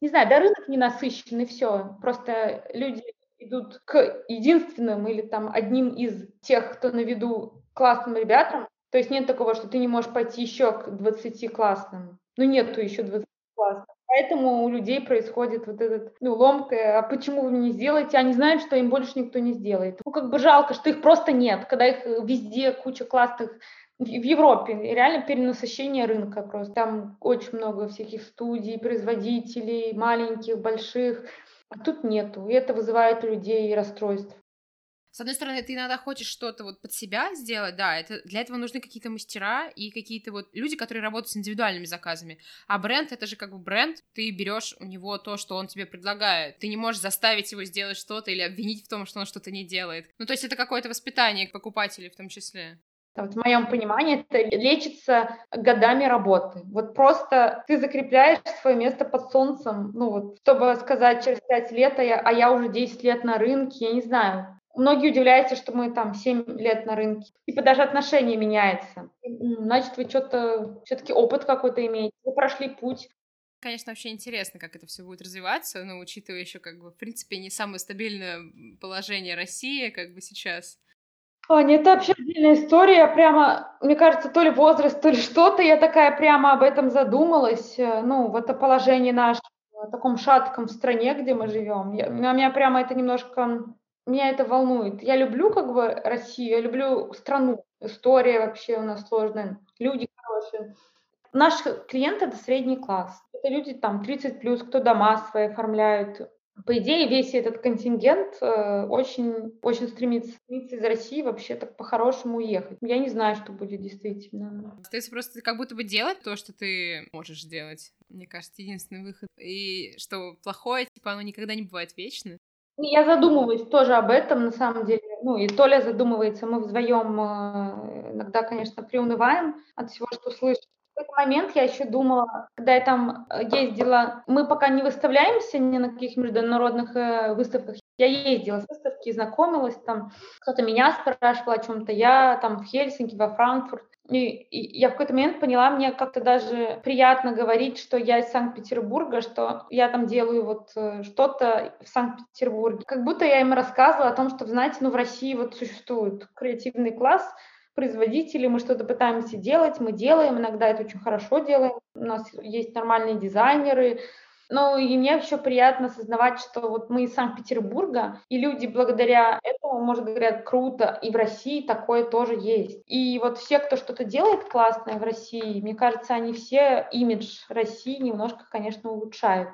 не знаю, да рынок не насыщенный, все. Просто люди идут к единственным или там одним из тех, кто на виду классным ребятам. То есть нет такого, что ты не можешь пойти еще к 20 классным. Ну, нету еще 20 классных. Поэтому у людей происходит вот этот, ну, ломка, а почему вы не сделаете? Они знают, что им больше никто не сделает. Ну, как бы жалко, что их просто нет, когда их везде куча классных в Европе реально перенасыщение рынка просто. Там очень много всяких студий, производителей, маленьких, больших. А тут нету. И это вызывает у людей расстройство. С одной стороны, ты иногда хочешь что-то вот под себя сделать, да, это, для этого нужны какие-то мастера и какие-то вот люди, которые работают с индивидуальными заказами. А бренд — это же как бы бренд, ты берешь у него то, что он тебе предлагает. Ты не можешь заставить его сделать что-то или обвинить в том, что он что-то не делает. Ну, то есть это какое-то воспитание покупателей в том числе. Вот в моем понимании это лечится годами работы. Вот просто ты закрепляешь свое место под солнцем, ну вот, чтобы сказать через пять лет, а я, а я уже 10 лет на рынке, я не знаю. Многие удивляются, что мы там 7 лет на рынке. Типа даже отношение меняется. Значит, вы что-то, все-таки опыт какой-то имеете, вы прошли путь. Конечно, вообще интересно, как это все будет развиваться, но учитывая еще, как бы, в принципе, не самое стабильное положение России, как бы сейчас. Аня, это вообще отдельная история. Прямо, мне кажется, то ли возраст, то ли что-то. Я такая прямо об этом задумалась. Э, ну, в это положение наше, в таком шатком стране, где мы живем. Я, меня прямо это немножко меня это волнует. Я люблю как бы Россию, я люблю страну. История вообще у нас сложная, люди хорошие. Наш клиент это средний класс. Это люди там 30 плюс, кто дома свои оформляют. По идее, весь этот контингент э, очень, очень стремится, стремится из России вообще так по-хорошему уехать. Я не знаю, что будет действительно. Остается просто как будто бы делать то, что ты можешь делать. Мне кажется, единственный выход. И что плохое, типа, оно никогда не бывает вечно. Я задумываюсь тоже об этом, на самом деле. Ну, и Толя задумывается, мы вдвоем э, иногда, конечно, приунываем от всего, что слышим. Этот момент я еще думала, когда я там э, ездила, мы пока не выставляемся ни на каких международных э, выставках. Я ездила с выставки, знакомилась там, кто-то меня спрашивал о чем-то, я там в Хельсинки, во Франкфурт. И, и я в какой-то момент поняла, мне как-то даже приятно говорить, что я из Санкт-Петербурга, что я там делаю вот э, что-то в Санкт-Петербурге. Как будто я им рассказывала о том, что, знаете, ну в России вот существует креативный класс, производители, мы что-то пытаемся делать, мы делаем, иногда это очень хорошо делаем, у нас есть нормальные дизайнеры, ну и мне еще приятно осознавать, что вот мы из Санкт-Петербурга, и люди благодаря этому, может, говорят, круто, и в России такое тоже есть. И вот все, кто что-то делает классное в России, мне кажется, они все имидж России немножко, конечно, улучшают.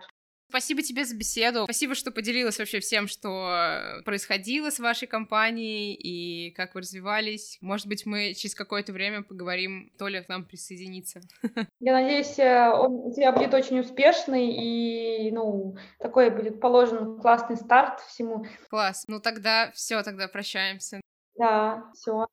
Спасибо тебе за беседу. Спасибо, что поделилась вообще всем, что происходило с вашей компанией и как вы развивались. Может быть, мы через какое-то время поговорим, Толя к нам присоединится. Я надеюсь, э, он у тебя будет очень успешный и, ну, такой будет положен классный старт всему. Класс. Ну тогда все, тогда прощаемся. Да, все.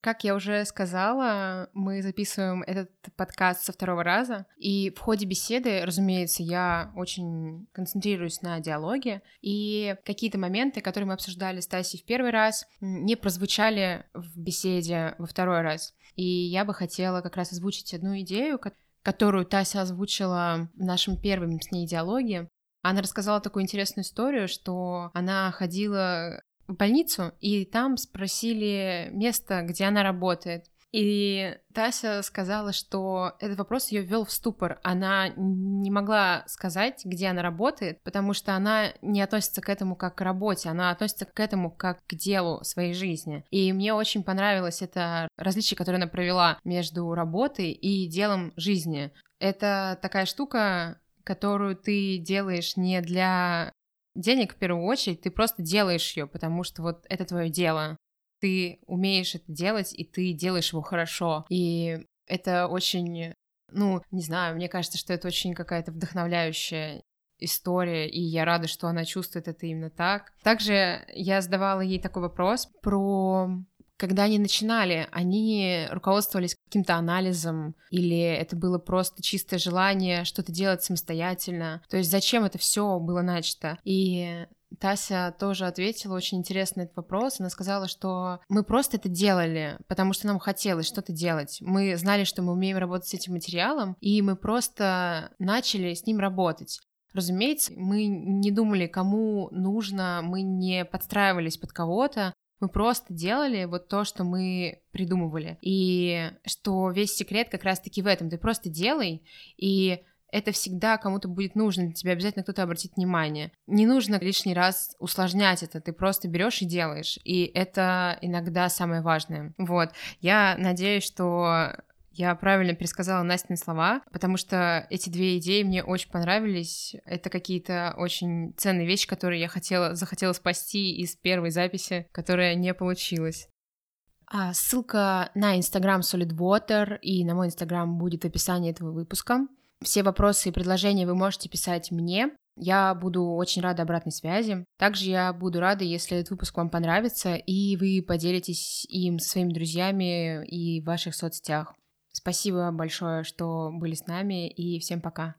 Как я уже сказала, мы записываем этот подкаст со второго раза, и в ходе беседы, разумеется, я очень концентрируюсь на диалоге, и какие-то моменты, которые мы обсуждали с Тасей в первый раз, не прозвучали в беседе во второй раз. И я бы хотела как раз озвучить одну идею, которую Тася озвучила в нашем первом с ней диалоге. Она рассказала такую интересную историю, что она ходила в больницу, и там спросили место, где она работает. И Тася сказала, что этот вопрос ее ввел в ступор. Она не могла сказать, где она работает, потому что она не относится к этому как к работе, она относится к этому как к делу своей жизни. И мне очень понравилось это различие, которое она провела между работой и делом жизни. Это такая штука, которую ты делаешь не для денег в первую очередь, ты просто делаешь ее, потому что вот это твое дело. Ты умеешь это делать, и ты делаешь его хорошо. И это очень, ну, не знаю, мне кажется, что это очень какая-то вдохновляющая история, и я рада, что она чувствует это именно так. Также я задавала ей такой вопрос про когда они начинали, они руководствовались каким-то анализом или это было просто чистое желание что-то делать самостоятельно? То есть зачем это все было начато? И Тася тоже ответила очень интересный этот вопрос. Она сказала, что мы просто это делали, потому что нам хотелось что-то делать. Мы знали, что мы умеем работать с этим материалом, и мы просто начали с ним работать. Разумеется, мы не думали, кому нужно, мы не подстраивались под кого-то, мы просто делали вот то, что мы придумывали. И что весь секрет как раз-таки в этом. Ты просто делай, и это всегда кому-то будет нужно, тебе обязательно кто-то обратит внимание. Не нужно лишний раз усложнять это, ты просто берешь и делаешь, и это иногда самое важное. Вот, я надеюсь, что я правильно пересказала Настины слова, потому что эти две идеи мне очень понравились. Это какие-то очень ценные вещи, которые я хотела, захотела спасти из первой записи, которая не получилась. А ссылка на Инстаграм Solid Water и на мой Инстаграм будет в описании этого выпуска. Все вопросы и предложения вы можете писать мне. Я буду очень рада обратной связи. Также я буду рада, если этот выпуск вам понравится, и вы поделитесь им со своими друзьями и в ваших соцсетях. Спасибо большое, что были с нами, и всем пока.